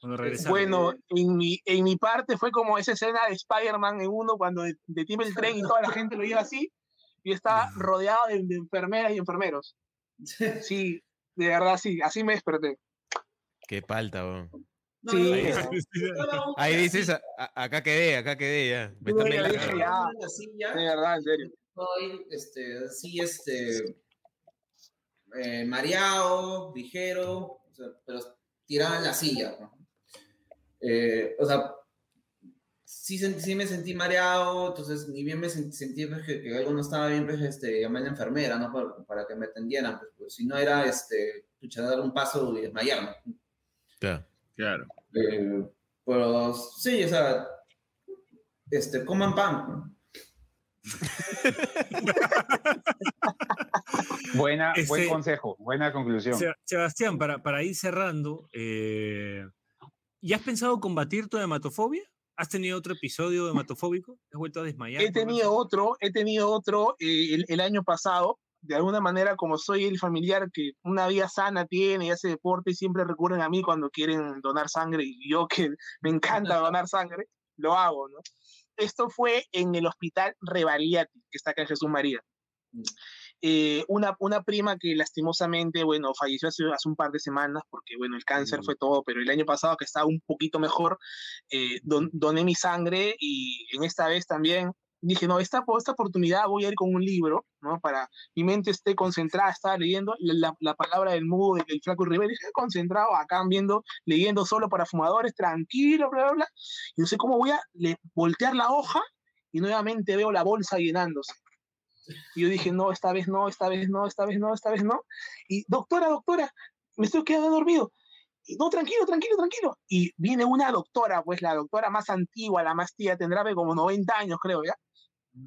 Cuando regresaron. Bueno, en mi, en mi parte fue como esa escena de Spider-Man en uno cuando de- detiene el tren y toda la gente lo lleva así y está [laughs] rodeado de, de enfermeras y enfermeros. [laughs] Sí, de verdad sí, así me desperté. Qué palta, weón. No, Sí. Ahí, dices, [laughs] "A- a- acá quedé, acá quedé ya. Me ya dije, acá". ya. De verdad, en serio. estoy, este, sí, este, eh, mareado, ligero, o sea, pero tirado en la silla. ¿no? Eh, o sea, sí, sí me sentí mareado, entonces ni bien me sen- sentí pues, que, que algo no estaba bien, pues este, llamé a la enfermera, ¿no? Para, para que me atendieran, pues, pues, si no era, este, dar un paso y desmayarme. Claro. Claro. Eh, pero sí, o sea, este, coman pan. ¿no? [laughs] Buena, Este- Buen consejo, buena conclusión. Se- Sebastián, para, para ir cerrando, eh, ¿ya has pensado combatir tu hematofobia? ¿Has tenido otro episodio hematofóbico? ¿Te has vuelto a desmayar? He tenido otro, he tenido otro eh, el, el año pasado. De alguna manera, como soy el familiar que una vida sana tiene y hace deporte, siempre recurren a mí cuando quieren donar sangre y yo que [laughs] me encanta [laughs] donar sangre, lo hago, ¿no? Esto fue en el hospital Revaliati, que está acá en Jesús María. Eh, una, una prima que lastimosamente, bueno, falleció hace, hace un par de semanas porque, bueno, el cáncer Mm. fue todo, pero el año pasado que estaba un poquito mejor, eh, don- doné mi sangre y en esta vez también dije, no, esta, esta oportunidad voy a ir con un libro, ¿no? Para mi mente esté concentrada, estaba leyendo la, la- la palabra del mudo del flaco Rivera, dije, concentrado acá viendo, leyendo solo para fumadores, tranquilo, bla, bla, bla. Y no sé cómo voy a le- voltear la hoja y nuevamente veo la bolsa llenándose. Y yo dije, no, esta vez no, esta vez no, esta vez no, esta vez no. Y doctora, doctora, me estoy quedando dormido. Y no, tranquilo, tranquilo, tranquilo. Y viene una doctora, pues la doctora más antigua, la más tía, tendrá como 90 años, creo, ¿ya?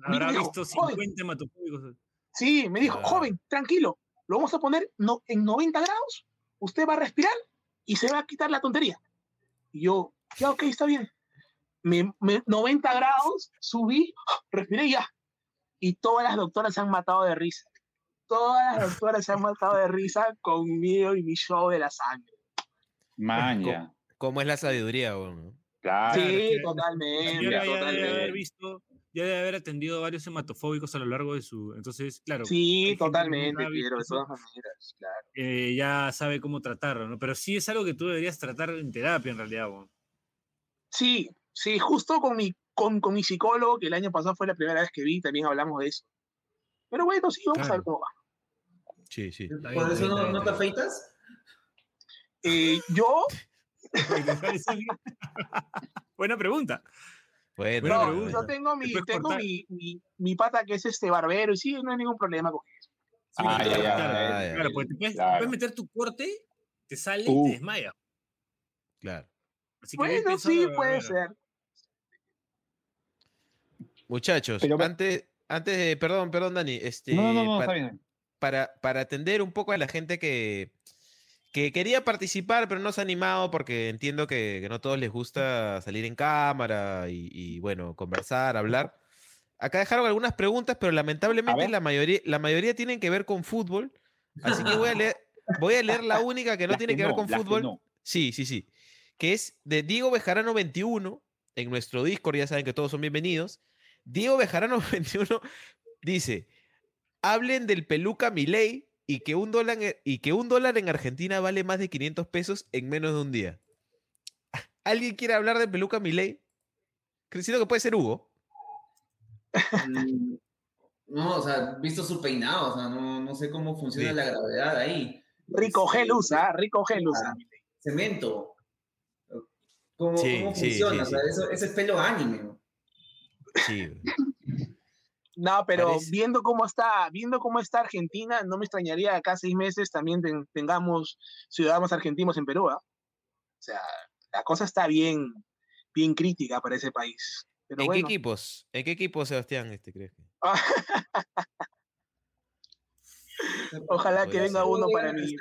Habrá visto joven. 50 hematofóbicos. Sí, me dijo, Ah. joven, tranquilo, lo vamos a poner no, en 90 grados, usted va a respirar y se va a quitar la tontería. Y yo, ya, ok, está bien. Me, me- 90 grados, subí, respiré y ya. Y todas las doctoras se han matado de risa. Todas las doctoras se han matado de risa conmigo y mi show de la sangre. Maña. ¿Cómo es la sabiduría, weón? Claro. Sí, totalmente, ya debe haber visto, ya debe haber atendido varios hematofóbicos a lo largo de su. Entonces, claro. Sí, totalmente, pero de todas maneras, claro. eh, ya sabe cómo tratarlo, ¿no? Pero sí es algo que tú deberías tratar en terapia, en realidad. Sí, sí, justo con mi, con, con mi psicólogo, que el año pasado fue la primera vez que vi, también hablamos de eso. Pero bueno, sí, vamos a ver cómo va. Sí, sí. ¿Por bien, eso no, te afeitas? Eh, yo, [laughs] Buena pregunta. Bueno, Buena no, pregunta. yo tengo, mi, tengo mi, mi, mi pata que es este barbero y sí, no hay ningún problema con eso. Sí, Ah, claro, ya, ya, claro, ya, claro, porque te puedes, Claro. puedes meter tu corte, te sale y Uh. te desmaya. Claro. Así que bien Bueno, sí, puede ser. Muchachos, Pero- antes, antes de, perdón, perdón, Dani, este, No, no, no, para, está bien. para, para atender un poco a la gente que, que quería participar, pero no se ha animado porque entiendo que, que no a todos les gusta salir en cámara y, y, bueno, conversar, hablar. Acá dejaron algunas preguntas, pero lamentablemente la mayoría, la mayoría tienen que ver con fútbol. Así que voy a leer, [laughs] voy a leer la única que no Las tiene que, ver no, con fútbol. no. Sí, sí, sí. Que es de Diego Bejarano 21 en nuestro Discord, ya saben que todos son bienvenidos. Diego Bejarano [laughs] 21 dice, hablen del peluca Milei y que un dólar en, y que un dólar en Argentina vale más de 500 pesos en menos de un día. [laughs] ¿Alguien quiere hablar del peluca Milei? Creo que puede ser Hugo. Mm, No, o sea, visto su peinado, o sea, no, no sé cómo funciona Sí. la gravedad ahí. Rico gel usa, rico gel usa. Cemento. ¿Cómo, Sí, cómo sí, funciona? sí, o sea, sí. eso, ese es pelo anime. ¿No? Sí. No, pero Parece- viendo cómo está, viendo cómo está Argentina, no me extrañaría que acá seis meses también ten- tengamos ciudadanos argentinos en Perú. ¿ah? O sea, la cosa está bien, bien crítica para ese país. Pero ¿En bueno, qué equipos? ¿En qué equipo, Sebastián, este crees? que- [laughs] ojalá que venga ser. uno para mi,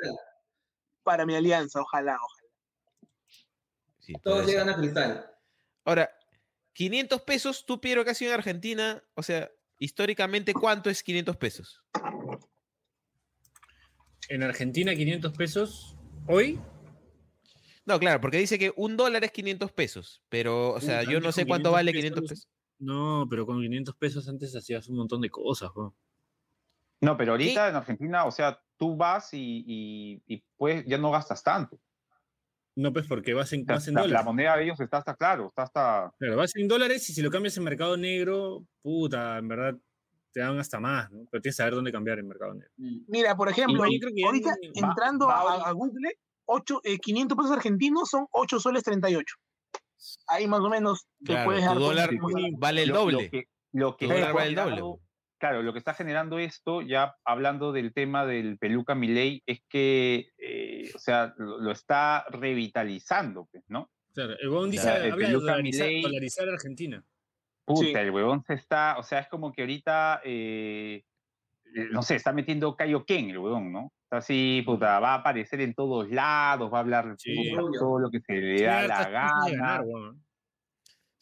para mi alianza, ojalá, ojalá. Sí, Todos llegan a cristal. Ahora, 500 pesos, tú, Piero, que has sido en Argentina, o sea, históricamente, ¿cuánto es 500 pesos? En Argentina, 500 pesos. Hoy, No, claro, porque dice que un dólar es 500 pesos, pero, o sea, yo no sé cuánto 500 vale pesos, 500 pesos. no, pero con 500 pesos antes hacías un montón de cosas. No, pero ahorita en Argentina, o sea, tú vas y, y, y, pues ya no gastas tanto. No, pues porque vas en, vas en la, la dólares. moneda de ellos está hasta claro, está hasta... Claro, vas en dólares y si lo cambias en mercado negro, puta, en verdad te dan hasta más, ¿no? Pero tienes que saber dónde cambiar en mercado negro. Mira, por ejemplo, yo creo que ahorita entrando va a, Google, ocho, eh, 500 pesos argentinos son 8 soles 38. Ahí más o menos te Claro, puedes tu dar dólar cuenta cómo está. vale el lo- lo doble. que- Lo que, Tu dólar vale el doble. Claro, lo que está generando esto, ya hablando del tema del peluca Milei, es que, eh, o sea, lo, lo está revitalizando, pues, ¿no? Claro, el huevón dice, Claro, el habla de Peluca dolarizar, dolarizar Argentina. Puta, Sí. el huevón se está, o sea, es como que ahorita, eh, eh, no sé, está metiendo Kaioken el huevón, ¿no? Está así, puta, va a aparecer en todos lados, va a hablar Sí. puta, todo lo que se le da la de gana. ganar, huevón.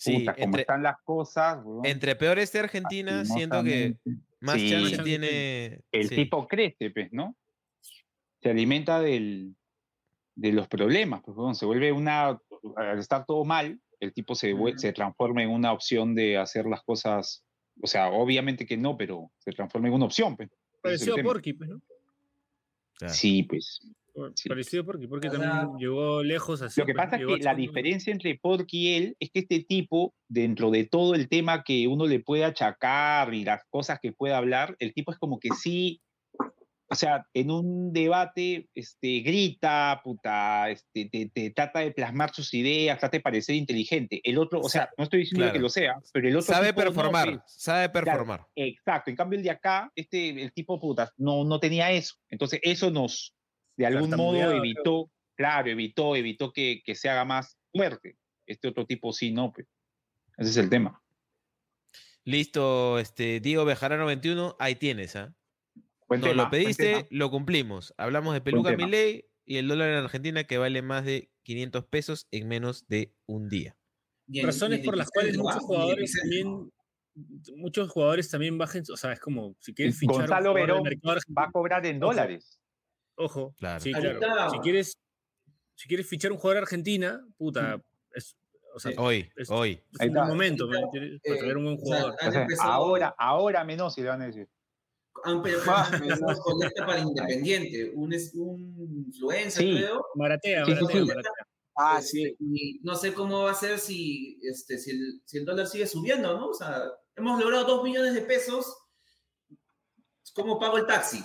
Sí, puta, como entre, están las cosas, entre peor esté Argentina, siento que más Sí. chance tiene. el sí. tipo crece, pues, ¿no? Se alimenta del, de los problemas, pues, se vuelve una, al estar todo mal, el tipo se, transforma en una opción de hacer las cosas, o sea, obviamente que no, pero se transforma en una opción, pues. Parecido a. Porky, pues, ¿no? Claro. Sí, pues. Sí. Parecido a Porky, porque O sea, también llegó lejos así. Lo que pasa es que la diferencia entre Porky y él es que este tipo, dentro de todo el tema que uno le puede achacar y las cosas que puede hablar, el tipo es como que sí, o sea, en un debate este, grita, puta, este, te, te trata de plasmar sus ideas, trata de parecer inteligente. El otro, o sea, no estoy diciendo Claro. que lo sea, pero el otro... Sabe no, performar, pues. sabe performar. Exacto, en cambio el de acá, este, el tipo puta, no, no tenía eso. Entonces eso nos, de algún modo, evitó, claro, evitó, evitó que, que se haga más fuerte. Este otro tipo sí, no, pues. Ese es el tema. Listo, este, Diego Bejarano 21, ahí tienes, ¿ah? Nos tema, lo pediste, lo cumplimos. Hablamos de Peluca. Milei y el dólar en Argentina que vale más de 500 pesos en menos de un día. Razones por las cuales muchos jugadores también muchos jugadores también bajen, o sea, es como si quieres fichar Gonzalo Verón mercado Va a cobrar en dólares. Ojo, Claro. sí, claro. Si quieres si quieres fichar un jugador argentina, puta, es, o sea. Hoy, es- hoy. es un está. momento para eh, traer un buen jugador. O sea, empezado- ahora, ahora menos, si le van a decir. Han pe- [laughs] Ah, empezado con este para Independiente, un, un influencer, Sí. creo. Maratea, Sí, maratea, sí. maratea. Ah, Este, sí. Y no sé cómo va a ser si, este, si, el, si el dólar sigue subiendo, ¿no? O sea, hemos logrado dos millones de pesos. ¿Cómo pago el taxi?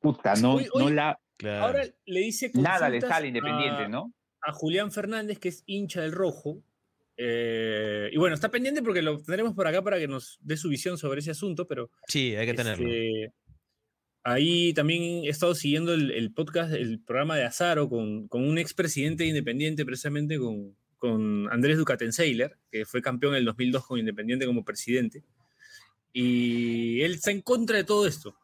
Puta, no, Hoy- no hoy- la, Claro. Ahora le dice nada le sale independiente, a- ¿no? a Julián Fernández, que es hincha del rojo. eh, y bueno, está pendiente porque lo tendremos por acá para que nos dé su visión sobre ese asunto, pero sí, hay que tenerlo. este, ahí también he estado siguiendo el, el podcast, el programa de Azaro con, con un expresidente de Independiente, precisamente con, con Andrés Ducatenseiler, que fue campeón en el 2002 con Independiente como presidente. Y él está en contra de todo esto.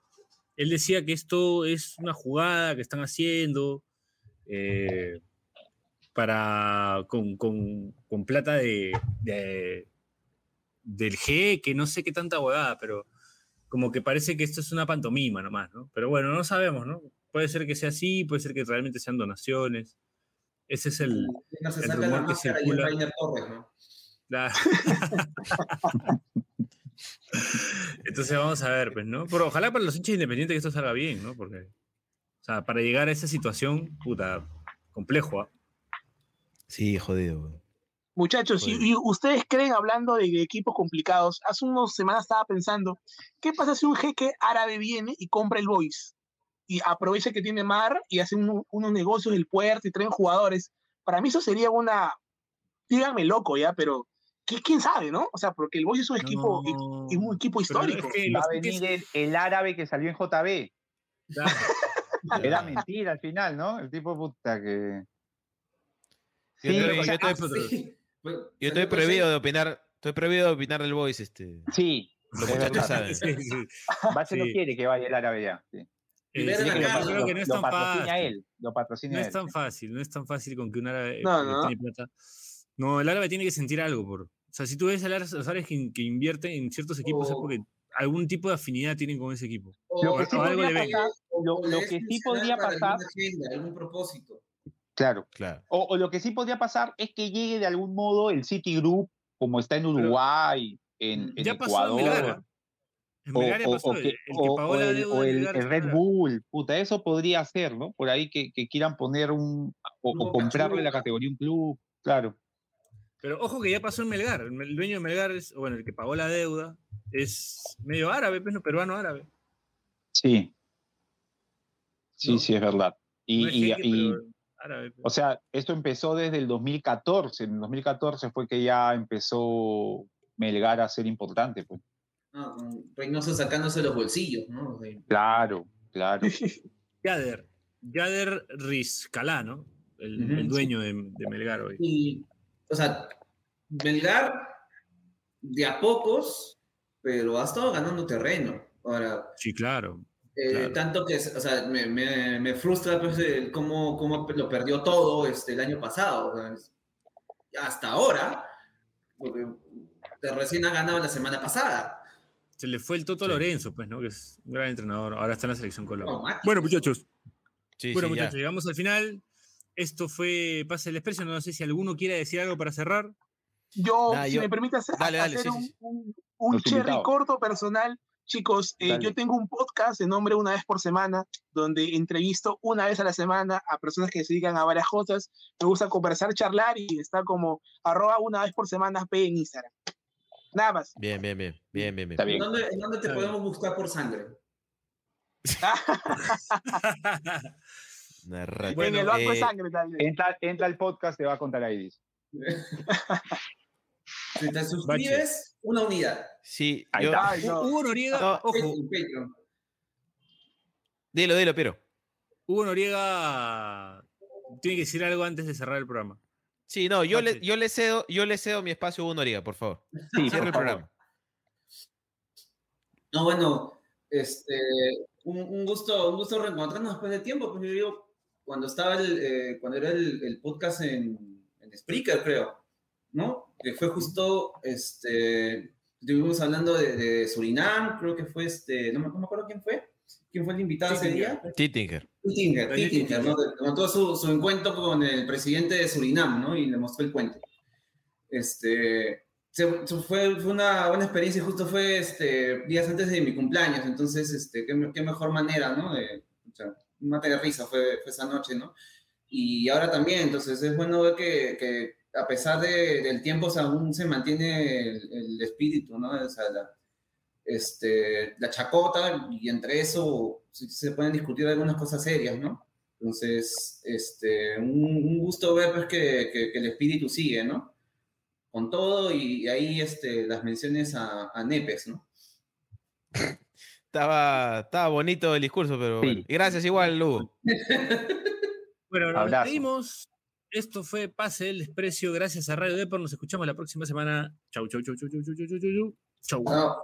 Él decía que esto es una jugada que están haciendo eh, para con, con- con plata de, de- del que no sé qué tanta huevada, pero como que parece que esto es una pantomima nomás, ¿no? Pero bueno, no sabemos, ¿no? Puede ser que sea así, puede ser que realmente sean donaciones. Ese es el... No se el rumor que circula. Torres, ¿no? la- [laughs] Entonces vamos a ver, pues, ¿no? Pero ojalá para los hinchas independientes que esto salga bien, ¿no? Porque, o sea, para llegar a esa situación, puta, complejo, ¿ah? Sí, jodido. weón. Muchachos, y, Joder. y ustedes creen, hablando de, de equipos complicados, hace unas semanas estaba pensando, ¿qué pasa si un jeque árabe viene y compra el Boys? Y aprovecha que tiene mar y hace uno- unos negocios del puerto y traen jugadores. Para mí eso sería una, díganme loco ya, pero ¿quién sabe, no? O sea, porque el Boys es un equipo, es un equipo histórico. Va a venir el, árabe que salió en JB. [laughs] Era mentira al final, ¿no? El tipo puta que. Sí, yo, estoy, yo estoy prohibido de opinar, estoy prohibido de opinar del Boys, este. Sí. Los muchachos saben. [laughs] Base no quiere que vaya el árabe ya. Sí. Eh, yo creo que no es tan fácil. Él, lo patrocina no él. es tan fácil, no es tan fácil con que un árabe no, no. tiene plata. No, el árabe tiene que sentir algo por. O sea, si tú ves a los árabes que, que invierten en ciertos equipos es porque algún tipo de afinidad tienen con ese equipo. Lo que sí podría pasar, lo, que sí podría pasar. Algún propósito. Claro, claro. O, o, lo que sí podría pasar es que llegue de algún modo el City Group, como está en Uruguay, en, en Ecuador. O, o, que, o, el, el, el, Red Bull, puta, eso podría ser, ¿no? Por ahí que, que quieran poner un, o, comprarle la categoría un club, claro. Pero ojo que ya pasó en Melgar, el dueño de Melgar es, bueno, el que pagó la deuda, es medio árabe, pues, peruano árabe. Sí. Sí, sí, es verdad. Y, y, y árabe, pues. o sea, esto empezó desde el 2014. En el 2014 fue que ya empezó Melgar a ser importante, pues. Ah, Reynoso sacándose los bolsillos, ¿no? Claro, claro. [laughs] Yader, Yader Rizcalá, ¿no? El, el dueño de, de, Melgar hoy. Y, o sea, Melgar de a pocos, pero ha estado ganando terreno. Ahora, sí, claro. Eh, claro. Tanto que, o sea, me, me, me frustra pues, cómo, cómo, lo perdió todo este, el año pasado. O sea, hasta ahora, porque recién ha ganado la semana pasada. Se le fue el Toto sí. Lorenzo, pues, ¿no? Que es un gran entrenador. Ahora está en la selección Colombia. No, bueno, muchachos. Sí, bueno, sí, muchachos, ya. llegamos al final. Esto fue Pase el Expreso. No sé si alguno quiere decir algo para cerrar. Yo, nah, si yo... me permite hacer, dale, dale, hacer un, un, un cherry invitado. corto personal. Chicos, eh, yo tengo un podcast de nombre Una vez por semana, donde entrevisto una vez a la semana a personas que se dedican a varias cosas. Me gusta conversar, charlar y está como arroba una vez por semana P en Instagram. Nada más. Bien, bien, bien. bien, bien, bien. ¿En dónde, ¿En dónde te Está podemos bien. buscar por sangre? [laughs] [laughs] [laughs] bueno, en el banco eh, de sangre también. Entra, entra el podcast, te va a contar ahí. [laughs] si te suscribes, una unidad. Sí, yo... Ay, no. Hugo Noriega, no, ojo. Dilo, dilo, pero. Hugo Noriega tiene que decir algo antes de cerrar el programa. Sí, no, yo le, yo le cedo, yo le cedo mi espacio a Hugo Noriega, por favor. Sí, cierra el programa. No, bueno, este, un, un, gusto, un gusto reencontrarnos después de tiempo. Pues yo digo, cuando estaba el, eh, cuando era el, el podcast en, en, Spreaker, creo, ¿no? Que fue justo, este, estuvimos hablando de, de Surinam, creo que fue este, no me, no me acuerdo quién fue. ¿Quién fue el invitado ese día? Tittinger. Tittinger, Tittinger, ¿no? Contó su, su, encuentro con el presidente de Surinam, ¿no? Y le mostró el cuento. Este, se, fue, fue una buena experiencia, justo fue este, días antes de mi cumpleaños, entonces, este, qué, qué mejor manera, ¿no? De, o sea, mate de risa fue, fue, esa noche, ¿no? Y ahora también, entonces es bueno ver que, que a pesar de, del tiempo, o sea, aún se mantiene el, el espíritu, ¿no? O sea, la, este, la chacota y entre eso se pueden discutir algunas cosas serias, ¿no? Entonces, este, un, un gusto ver pues, que, que, que, el espíritu sigue, ¿no? Con todo y ahí este, las menciones a, a Nepes, ¿no? [laughs] Estaba, estaba bonito el discurso, pero gracias igual, Lugo. [laughs] bueno, nos despedimos. Esto fue Pase el Desprecio. Gracias a Radio Depor. Nos escuchamos la próxima semana. Chau, chau, chau, chau, chau, chau, chau, chau. Chau. chau.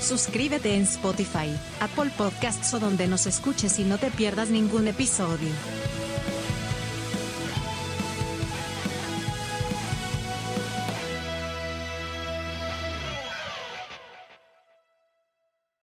Suscríbete en Spotify, Apple Podcasts o donde nos escuches y no te pierdas ningún episodio.